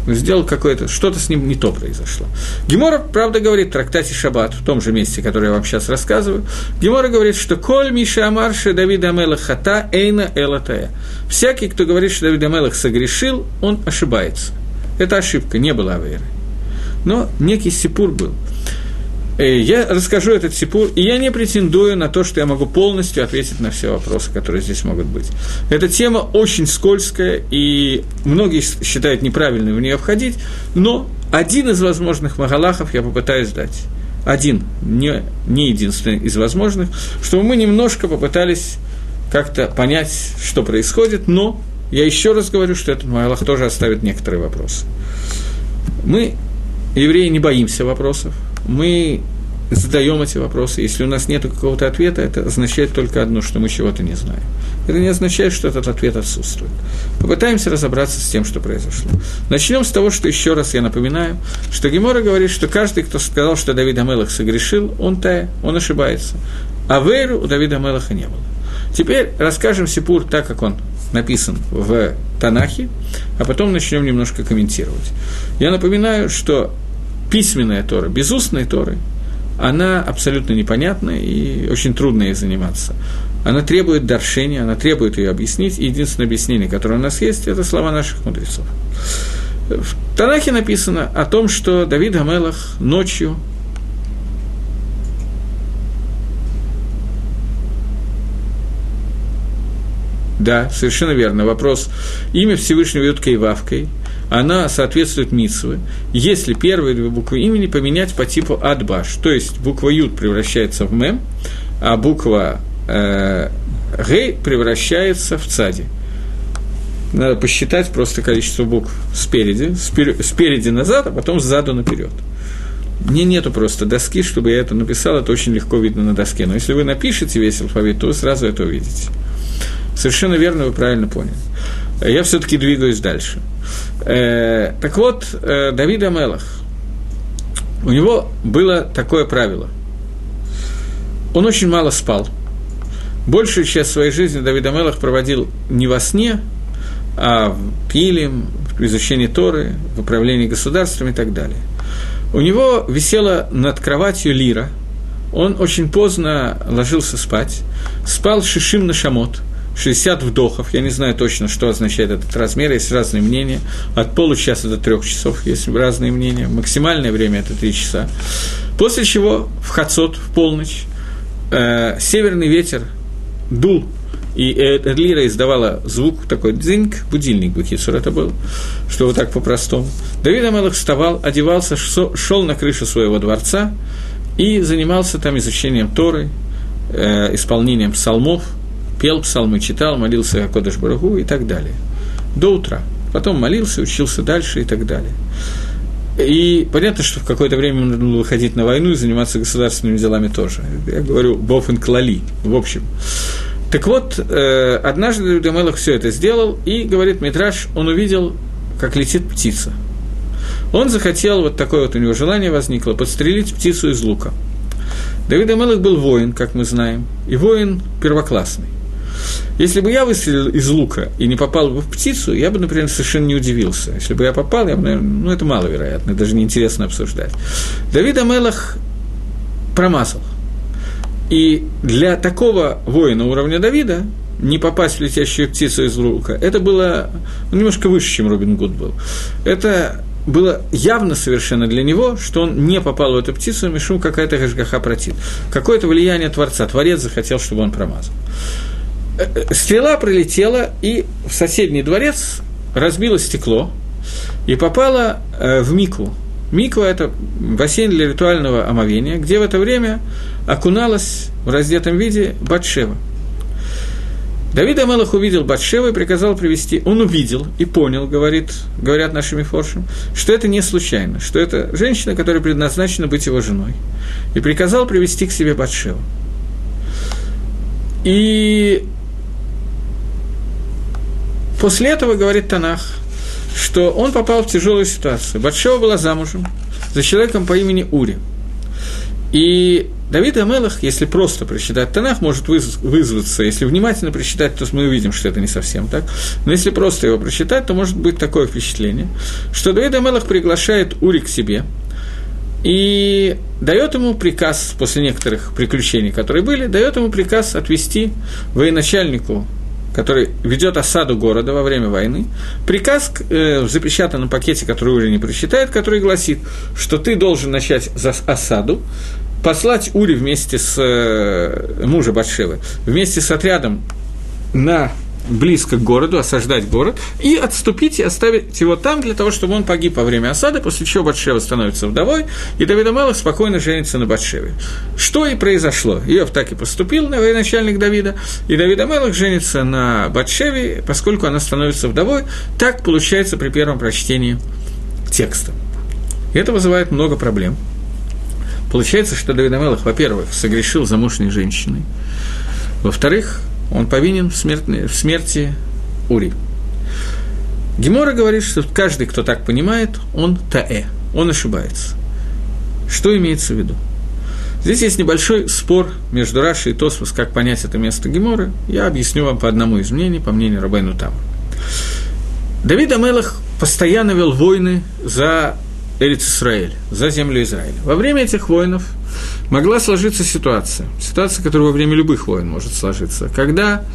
сделал какое-то, что-то с ним не то произошло. Гемора, правда, говорит в трактате Шаббат, в том же месте, которое я вам сейчас рассказываю, Гемора говорит, что «Коль Миша Амарша Давида Амелах хата эйна элатая». Всякий, кто говорит, что Давид Амелах согрешил, он ошибается. Это ошибка, не было Аверы. Но некий Сипур был – я расскажу этот сипур, и я не претендую на то, что я могу полностью ответить на все вопросы, которые здесь могут быть. Эта тема очень скользкая, и многие считают неправильным в нее входить, но один из возможных магалахов я попытаюсь дать. Один, не, не единственный из возможных, чтобы мы немножко попытались как-то понять, что происходит, но я еще раз говорю, что этот Магалах тоже оставит некоторые вопросы. Мы, евреи, не боимся вопросов, мы задаем эти вопросы. Если у нас нет какого-то ответа, это означает только одно, что мы чего-то не знаем. Это не означает, что этот ответ отсутствует. Попытаемся разобраться с тем, что произошло. Начнем с того, что еще раз я напоминаю, что Гемора говорит, что каждый, кто сказал, что Давид Амелах согрешил, он тая, он ошибается. А веру у Давида Амелаха не было. Теперь расскажем Сипур так, как он написан в Танахе, а потом начнем немножко комментировать. Я напоминаю, что письменная Тора, без устной Торы, она абсолютно непонятна и очень трудно ей заниматься. Она требует даршения, она требует ее объяснить, и единственное объяснение, которое у нас есть, это слова наших мудрецов. В Танахе написано о том, что Давид Амелах ночью Да, совершенно верно. Вопрос. Имя Всевышнего Юткой Вавкой – она соответствует митсвы, если первые две буквы имени поменять по типу адбаш, то есть буква ют превращается в мем, а буква э, гей превращается в цади. Надо посчитать просто количество букв спереди, спереди назад, а потом сзаду наперед. Мне нету просто доски, чтобы я это написал, это очень легко видно на доске. Но если вы напишете весь алфавит, то вы сразу это увидите. Совершенно верно, вы правильно поняли. Я все-таки двигаюсь дальше. Э, так вот, э, Давид Амелах, у него было такое правило. Он очень мало спал. Большую часть своей жизни Давид Амелах проводил не во сне, а в пиле, в изучении Торы, в управлении государством и так далее. У него висела над кроватью лира. Он очень поздно ложился спать. Спал шишим на шамот – 60 вдохов, я не знаю точно, что означает этот размер, есть разные мнения, от получаса до трех часов есть разные мнения, максимальное время это 3 часа. После чего в Хацот, в полночь, э, северный ветер дул, и Эрлира издавала звук такой дзиньк, будильник Бахицур это был, что вот так по-простому. Давид Амелах вставал, одевался, шел на крышу своего дворца и занимался там изучением Торы, э, исполнением псалмов – пел псалмы, читал, молился о Кодыш Барагу и так далее. До утра. Потом молился, учился дальше и так далее. И понятно, что в какое-то время нужно было выходить на войну и заниматься государственными делами тоже. Я говорю Бофен Клали, в общем. Так вот, э, однажды Давид Амелах все это сделал, и, говорит Митраш, он увидел, как летит птица. Он захотел, вот такое вот у него желание возникло, подстрелить птицу из лука. Давид Амелах был воин, как мы знаем, и воин первоклассный. Если бы я выстрелил из лука и не попал бы в птицу, я бы, например, совершенно не удивился. Если бы я попал, я бы, наверное, ну, это маловероятно, даже неинтересно обсуждать. Давид Амелах промазал. И для такого воина уровня Давида не попасть в летящую птицу из лука, это было ну, немножко выше, чем Робин Гуд был. Это было явно совершенно для него, что он не попал в эту птицу, мешум какая-то гашгаха протит. Какое-то влияние Творца. Творец захотел, чтобы он промазал. Э, стрела пролетела, и в соседний дворец разбило стекло и попала э, в Мику. Миква – это бассейн для ритуального омовения, где в это время окуналась в раздетом виде Батшева. Давид Амелах увидел Батшева и приказал привести. Он увидел и понял, говорит, говорят нашими форшем, что это не случайно, что это женщина, которая предназначена быть его женой. И приказал привести к себе Батшеву. И после этого, говорит Танах, что он попал в тяжелую ситуацию. Батшева была замужем за человеком по имени Ури. И Давид Амелах, если просто прочитать Танах, может вызваться, если внимательно прочитать, то мы увидим, что это не совсем так, но если просто его прочитать, то может быть такое впечатление, что Давид Амелах приглашает Ури к себе и дает ему приказ, после некоторых приключений, которые были, дает ему приказ отвести военачальнику который ведет осаду города во время войны, приказ э, в запечатанном пакете, который уже не прочитает, который гласит, что ты должен начать за осаду, послать Ури вместе с э, мужа Батшевы, вместе с отрядом на близко к городу, осаждать город, и отступить и оставить его там для того, чтобы он погиб во время осады, после чего Батшева становится вдовой, и Давид Амелах спокойно женится на Батшеве. Что и произошло. Иов так и поступил, военачальник Давида, и Давид Амелах женится на Батшеве, поскольку она становится вдовой. Так получается при первом прочтении текста. И это вызывает много проблем – Получается, что Давид Амелах, во-первых, согрешил замужней женщиной, во-вторых, он повинен в, смерти, в смерти Ури. Гемора говорит, что каждый, кто так понимает, он таэ, он ошибается. Что имеется в виду? Здесь есть небольшой спор между Раши и Тосфос, как понять это место Геморы. Я объясню вам по одному из мнений, по мнению Рабайну Тама. Давид Амелах постоянно вел войны за Эриц за землю Израиля. Во время этих воинов могла сложиться ситуация, ситуация, которая во время любых войн может сложиться, когда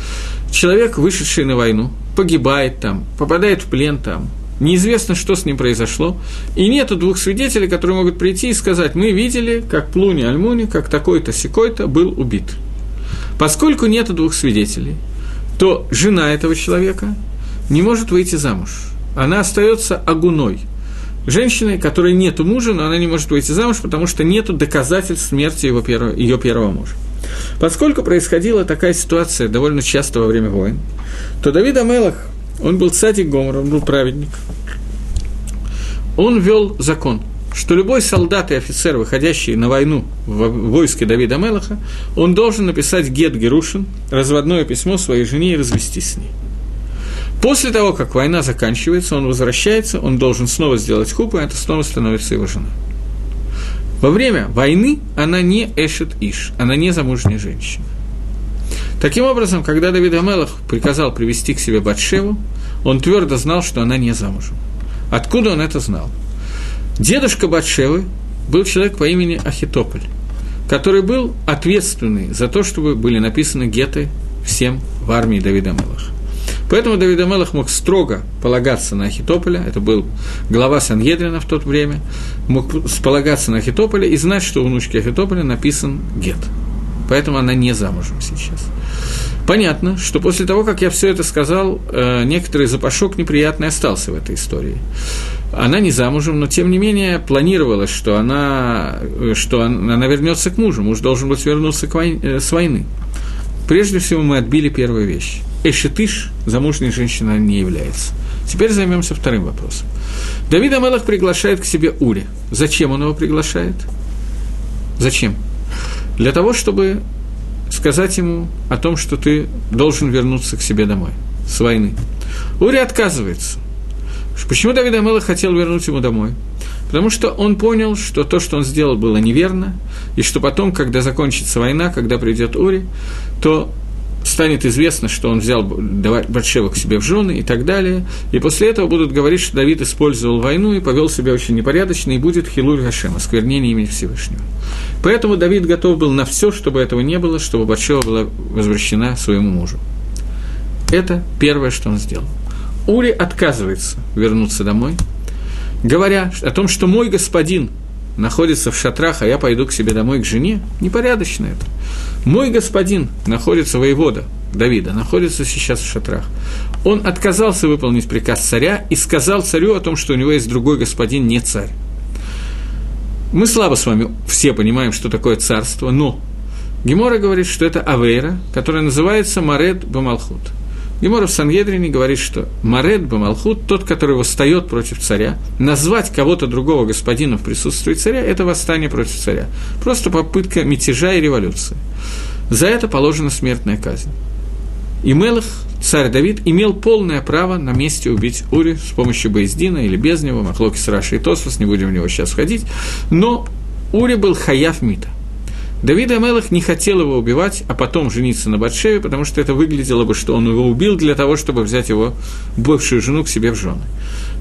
человек, вышедший на войну, погибает там, попадает в плен там, неизвестно, что с ним произошло, и нету двух свидетелей, которые могут прийти и сказать, мы видели, как Плуни Альмуни, как такой-то, секой-то был убит. Поскольку нету двух свидетелей, то жена этого человека не может выйти замуж. Она остается агуной – женщиной, которой нету мужа, но она не может выйти замуж, потому что нету доказательств смерти его первого, ее первого мужа. Поскольку происходила такая ситуация довольно часто во время войн, то Давид Амелах, он был цадик Гомор, он был праведник. Он вел закон, что любой солдат и офицер, выходящий на войну в войске Давида Мелаха, он должен написать Гет Герушин, разводное письмо своей жене и развестись с ней. После того, как война заканчивается, он возвращается, он должен снова сделать хупу, и это снова становится его женой. Во время войны она не эшет иш, она не замужняя женщина. Таким образом, когда Давид Амелах приказал привести к себе Батшеву, он твердо знал, что она не замужем. Откуда он это знал? Дедушка Батшевы был человек по имени Ахитополь, который был ответственный за то, чтобы были написаны геты всем в армии Давида Мелаха. Поэтому Давид Амелах мог строго полагаться на Ахитополя, это был глава Сангедрина в то время, мог полагаться на Ахитополя и знать, что у внучки Ахитополя написан гет. Поэтому она не замужем сейчас. Понятно, что после того, как я все это сказал, э, некоторый запашок неприятный остался в этой истории. Она не замужем, но тем не менее планировалось, что она, э, что она вернется к мужу. Муж должен быть вернуться к войне, э, с войны. Прежде всего мы отбили первую вещь. Эшетыш замужней женщиной не является. Теперь займемся вторым вопросом. Давид Амелах приглашает к себе Ури. Зачем он его приглашает? Зачем? Для того, чтобы сказать ему о том, что ты должен вернуться к себе домой, с войны. Ури отказывается. Почему Давид Амелах хотел вернуть ему домой? Потому что он понял, что то, что он сделал, было неверно, и что потом, когда закончится война, когда придет Ури, то станет известно, что он взял Батшева к себе в жены и так далее. И после этого будут говорить, что Давид использовал войну и повел себя очень непорядочно, и будет Хилуль Гашем, осквернение имени Всевышнего. Поэтому Давид готов был на все, чтобы этого не было, чтобы Батшева была возвращена своему мужу. Это первое, что он сделал. Ури отказывается вернуться домой, говоря о том, что мой господин находится в шатрах, а я пойду к себе домой к жене, непорядочно это. Мой господин находится, воевода Давида, находится сейчас в шатрах. Он отказался выполнить приказ царя и сказал царю о том, что у него есть другой господин, не царь. Мы слабо с вами все понимаем, что такое царство, но Гемора говорит, что это Авейра, которая называется Марет Бамалхут. Гемора в Сангедрине говорит, что Марет Бамалхут, тот, который восстает против царя, назвать кого-то другого господина в присутствии царя, это восстание против царя. Просто попытка мятежа и революции. За это положена смертная казнь. И Мелах, царь Давид, имел полное право на месте убить Ури с помощью Боездина или без него, Махлоки с Рашей Тосфос, не будем в него сейчас входить, но Ури был хаяв мита. Давид Амелах не хотел его убивать, а потом жениться на Батшеве, потому что это выглядело бы, что он его убил для того, чтобы взять его бывшую жену к себе в жены.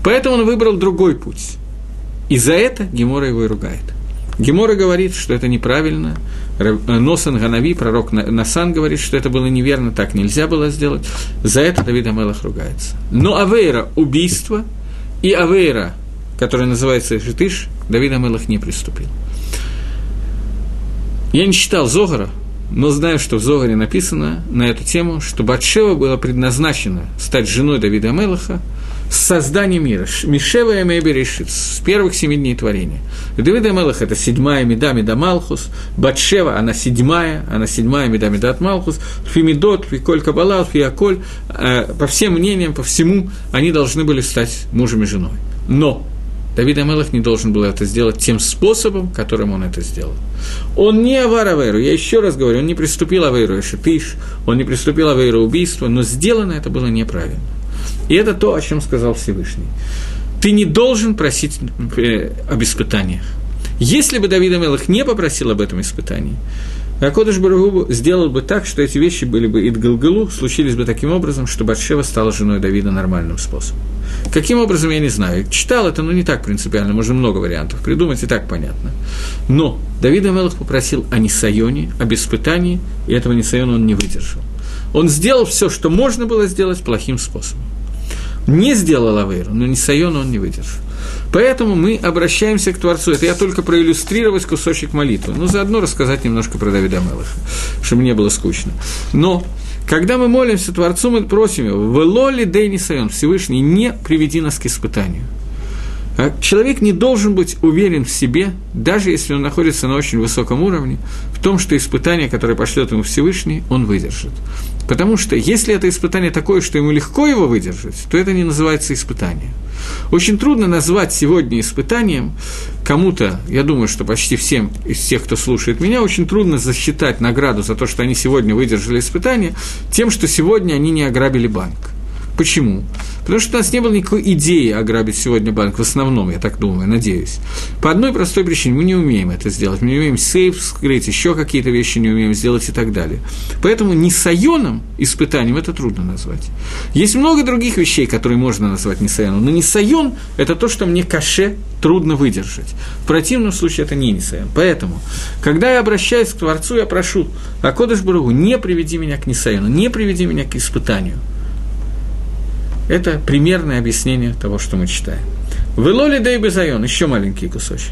Поэтому он выбрал другой путь. И за это Гемора его и ругает. Гемора говорит, что это неправильно. Носан Ганави, пророк Насан, говорит, что это было неверно, так нельзя было сделать. За это Давид Амелах ругается. Но Авейра – убийство, и Авейра, которая называется Житыш, Давид Амелах не приступил. Я не читал Зогара, но знаю, что в Зогаре написано на эту тему, что Батшева была предназначена стать женой Давида Мелаха с созданием мира. Мишева и Меберешит, с первых семи дней творения. И Давида Мелах – это седьмая меда, меда Малхус. Батшева – она седьмая, она седьмая меда, меда от Малхус. Фимидот, Фиколь Кабалал, Фиаколь. Э, по всем мнениям, по всему, они должны были стать мужем и женой. Но Давид Амелах не должен был это сделать тем способом, которым он это сделал. Он не авар Авейру, я еще раз говорю, он не приступил Авейру Эшетыш, он не приступил Авейру убийства, но сделано это было неправильно. И это то, о чем сказал Всевышний. Ты не должен просить э, об испытаниях. Если бы Давид Амелах не попросил об этом испытании, а Кодыш Барагубу сделал бы так, что эти вещи были бы Идгалгалу, случились бы таким образом, что Батшева стала женой Давида нормальным способом. Каким образом, я не знаю. Читал это, но не так принципиально, можно много вариантов придумать, и так понятно. Но Давид Амелах попросил о Нисайоне, об испытании, и этого Нисайона он не выдержал. Он сделал все, что можно было сделать плохим способом. Не сделал Авейру, но Нисайона он не выдержал. Поэтому мы обращаемся к Творцу. Это я только проиллюстрировать кусочек молитвы. Ну, заодно рассказать немножко про Давида Мелаха, чтобы мне было скучно. Но когда мы молимся Творцу, мы просим его, «Велоли дейни сайон», Всевышний, не приведи нас к испытанию. А человек не должен быть уверен в себе, даже если он находится на очень высоком уровне, в том, что испытание, которое пошлет ему Всевышний, он выдержит. Потому что если это испытание такое, что ему легко его выдержать, то это не называется испытанием. Очень трудно назвать сегодня испытанием кому-то, я думаю, что почти всем из тех, кто слушает меня, очень трудно засчитать награду за то, что они сегодня выдержали испытание, тем, что сегодня они не ограбили банк. Почему? Потому что у нас не было никакой идеи ограбить сегодня банк, в основном, я так думаю, надеюсь. По одной простой причине, мы не умеем это сделать, мы не умеем сейф скрыть, еще какие-то вещи не умеем сделать и так далее. Поэтому не сайоном испытанием это трудно назвать. Есть много других вещей, которые можно назвать не сайоном, но не сайон – это то, что мне каше трудно выдержать. В противном случае это не несайон. Поэтому, когда я обращаюсь к Творцу, я прошу, а Кодыш Баругу, не приведи меня к несайону, не приведи меня к испытанию – это примерное объяснение того, что мы читаем. Велоли да и Безайон, еще маленький кусочек.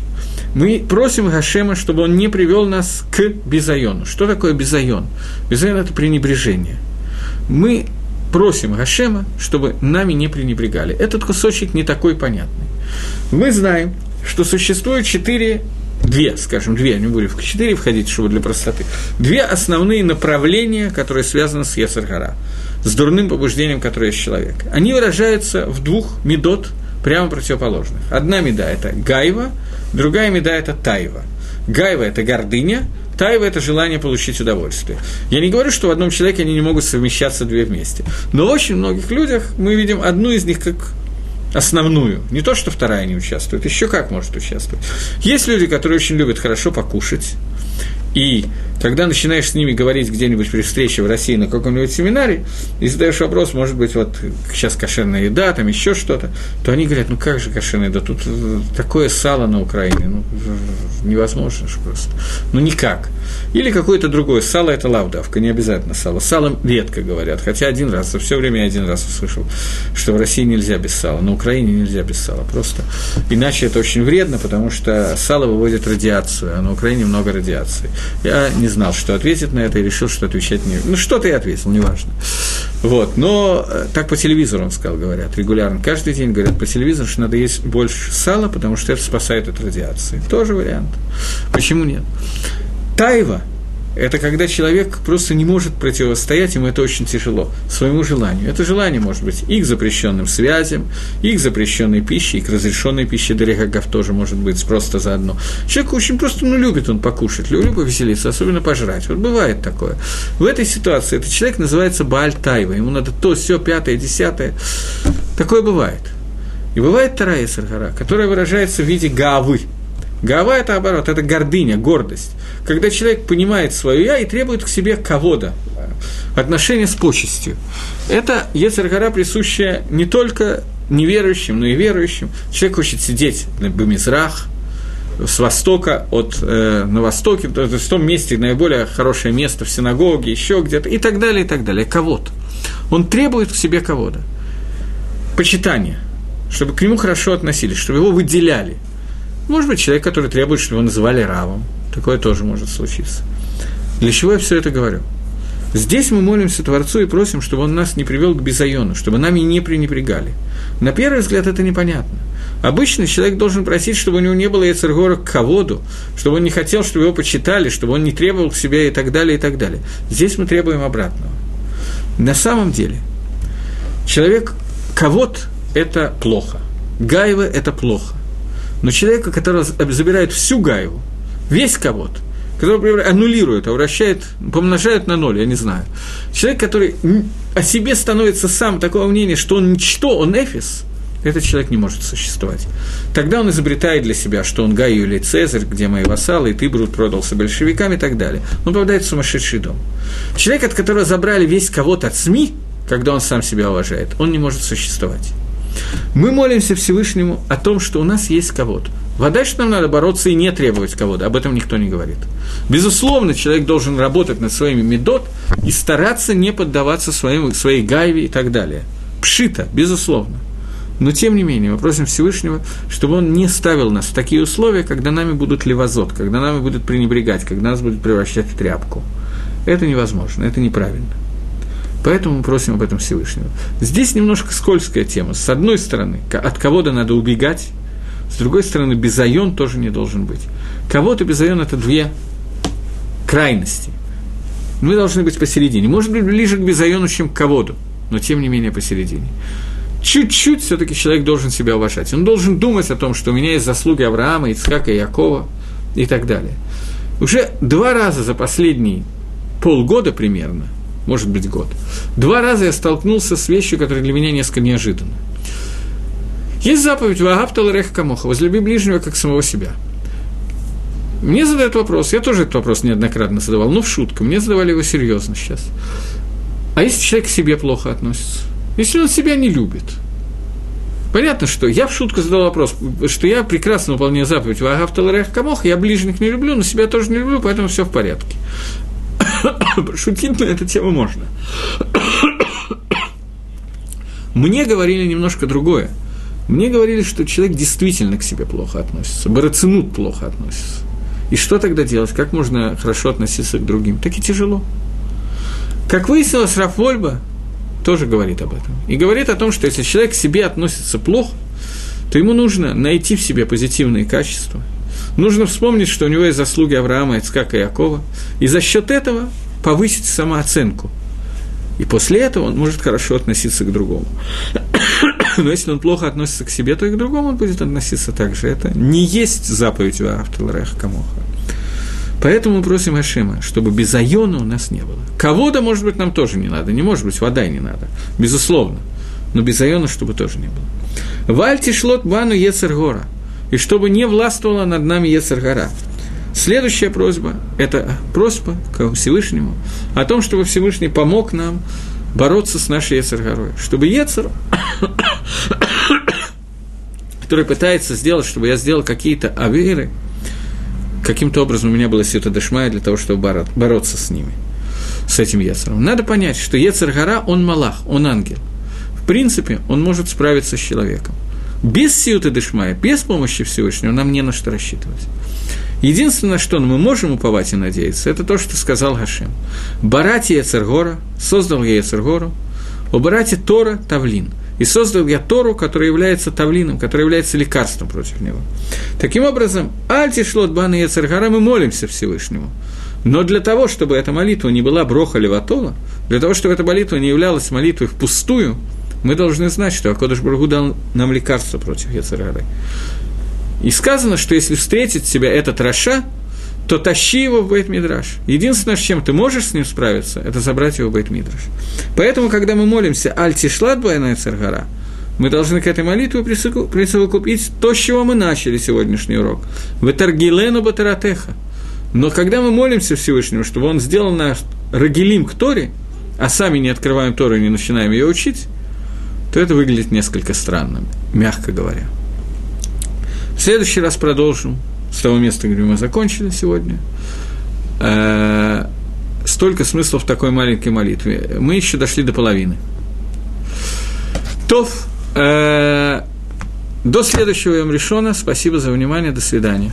Мы просим Гашема, чтобы он не привел нас к Безайону. Что такое Безайон? Безайон – это пренебрежение. Мы просим Гашема, чтобы нами не пренебрегали. Этот кусочек не такой понятный. Мы знаем, что существует четыре две, скажем, две, не будем в четыре входить, чтобы для простоты, две основные направления, которые связаны с Есаргара с дурным побуждением, которое есть человек. Они выражаются в двух медот прямо противоположных. Одна меда – это гайва, другая меда – это тайва. Гайва – это гордыня, Тайва – это желание получить удовольствие. Я не говорю, что в одном человеке они не могут совмещаться две вместе. Но в очень многих людях мы видим одну из них как основную. Не то, что вторая не участвует, еще как может участвовать. Есть люди, которые очень любят хорошо покушать, и когда начинаешь с ними говорить где-нибудь при встрече в России на каком-нибудь семинаре, и задаешь вопрос, может быть, вот сейчас кошерная еда, там еще что-то, то они говорят, ну как же кошерная еда, тут такое сало на Украине, ну невозможно же просто, ну никак. Или какое-то другое, сало – это лавдавка, не обязательно сало. Салом редко говорят, хотя один раз, за все время я один раз услышал, что в России нельзя без сала, на Украине нельзя без сала, просто иначе это очень вредно, потому что сало выводит радиацию, а на Украине много радиации. Я не знал, что ответить на это, и решил, что отвечать не... Ну, что-то я ответил, неважно. Вот, но э, так по телевизору, он сказал, говорят, регулярно. Каждый день говорят по телевизору, что надо есть больше сала, потому что это спасает от радиации. Тоже вариант. Почему нет? Тайва это когда человек просто не может противостоять, ему это очень тяжело, своему желанию. Это желание может быть и к запрещенным связям, и к запрещенной пище, и к разрешенной пище Дерехагав тоже может быть просто заодно. Человек очень просто, ну, любит он покушать, любит повеселиться, особенно пожрать. Вот бывает такое. В этой ситуации этот человек называется Бааль Тайва, ему надо то, все, пятое, десятое. Такое бывает. И бывает вторая Саргара, которая выражается в виде гавы – Гава – это оборот, это гордыня, гордость. Когда человек понимает свое «я» и требует к себе кого-то, отношения с почестью. Это Ецергара, присущая не только неверующим, но и верующим. Человек хочет сидеть на Бамизрах, с востока, от, э, на востоке, то есть в том месте наиболее хорошее место в синагоге, еще где-то, и так далее, и так далее, кого-то. Он требует к себе кого-то. Почитание, чтобы к нему хорошо относились, чтобы его выделяли – может быть, человек, который требует, чтобы его называли равом. Такое тоже может случиться. Для чего я все это говорю? Здесь мы молимся Творцу и просим, чтобы он нас не привел к безайону, чтобы нами не пренебрегали. На первый взгляд это непонятно. Обычно человек должен просить, чтобы у него не было яцергора к ководу, чтобы он не хотел, чтобы его почитали, чтобы он не требовал к себе и так далее, и так далее. Здесь мы требуем обратного. На самом деле, человек, ковод – это плохо, гаева – это плохо. Но человека, который забирает всю гайву, весь кого-то, который аннулирует, обращает, помножает на ноль, я не знаю. Человек, который о себе становится сам такого мнения, что он ничто, он эфис, этот человек не может существовать. Тогда он изобретает для себя, что он Гай или Цезарь, где мои вассалы, и ты, Брут, продался большевикам и так далее. Он попадает в сумасшедший дом. Человек, от которого забрали весь кого-то от СМИ, когда он сам себя уважает, он не может существовать. Мы молимся Всевышнему о том, что у нас есть кого-то. Вода, что нам надо бороться и не требовать кого-то, об этом никто не говорит. Безусловно, человек должен работать над своими медот и стараться не поддаваться своим, своей гайве и так далее. Пшита, безусловно. Но, тем не менее, мы просим Всевышнего, чтобы он не ставил нас в такие условия, когда нами будут левозот, когда нами будут пренебрегать, когда нас будут превращать в тряпку. Это невозможно, это неправильно. Поэтому мы просим об этом Всевышнего. Здесь немножко скользкая тема. С одной стороны, от кого-то надо убегать, с другой стороны, безайон тоже не должен быть. Кого-то безайон – это две крайности. Мы должны быть посередине. Может быть, ближе к безайону, чем к кого-то, но тем не менее посередине. Чуть-чуть все-таки человек должен себя уважать. Он должен думать о том, что у меня есть заслуги Авраама, Ицхака, Якова и так далее. Уже два раза за последние полгода примерно – может быть, год. Два раза я столкнулся с вещью, которая для меня несколько неожиданна. Есть заповедь «Вагаптал рех камоха» – «Возлюби ближнего, как самого себя». Мне задают вопрос, я тоже этот вопрос неоднократно задавал, но в шутку, мне задавали его серьезно сейчас. А если человек к себе плохо относится? Если он себя не любит? Понятно, что я в шутку задал вопрос, что я прекрасно выполняю заповедь «Вагаптал рех камоха», я ближних не люблю, но себя тоже не люблю, поэтому все в порядке. Шутить на эту тему можно. Мне говорили немножко другое. Мне говорили, что человек действительно к себе плохо относится, барацинут плохо относится. И что тогда делать? Как можно хорошо относиться к другим? Так и тяжело. Как выяснилось, Рафольба тоже говорит об этом. И говорит о том, что если человек к себе относится плохо, то ему нужно найти в себе позитивные качества – Нужно вспомнить, что у него есть заслуги Авраама, Ицкака и Якова, и за счет этого повысить самооценку. И после этого он может хорошо относиться к другому. Но если он плохо относится к себе, то и к другому он будет относиться так же. Это не есть заповедь у Автолареха Камоха. Поэтому мы просим Ашима, чтобы без Айона у нас не было. Кого-то, может быть, нам тоже не надо. Не может быть, вода и не надо. Безусловно. Но без Айона, чтобы тоже не было. Вальти шлот бану Ецергора – и чтобы не властвовала над нами Ецаргара. Следующая просьба – это просьба к Всевышнему о том, чтобы Всевышний помог нам бороться с нашей Ецаргарой, чтобы Ецар, который пытается сделать, чтобы я сделал какие-то аверы, каким-то образом у меня было сито дешмая для того, чтобы бороться с ними, с этим Ецаром. Надо понять, что Ецаргара, он малах, он ангел. В принципе, он может справиться с человеком. Без сиута дешмая, без помощи Всевышнего нам не на что рассчитывать. Единственное, что мы можем уповать и надеяться, это то, что сказал Гашем. Барати Яцергора, создал я Яцергору, у Барати Тора Тавлин. И создал я Тору, которая является тавлином, которая является лекарством против него. Таким образом, Альти Шлот Бана Яцергора, мы молимся Всевышнему. Но для того, чтобы эта молитва не была броха леватола, для того, чтобы эта молитва не являлась молитвой впустую, мы должны знать, что Акодыш Баргу дал нам лекарство против Яцерары. И сказано, что если встретит себя этот Раша, то тащи его в Бейт Мидраш. Единственное, с чем ты можешь с ним справиться, это забрать его в Бейт Мидраш. Поэтому, когда мы молимся «Аль тишлат двойная царгара», мы должны к этой молитве присовокупить то, с чего мы начали сегодняшний урок. «Ветаргилену батаратеха». Но когда мы молимся Всевышнему, чтобы он сделал нас рагилим к Торе, а сами не открываем Тору и не начинаем ее учить, то это выглядит несколько странным, мягко говоря. В следующий раз продолжим с того места, где мы закончили сегодня. Э, столько смыслов в такой маленькой молитве. Мы еще дошли до половины. Тов, э, до следующего Йом Решона. Спасибо за внимание. До свидания.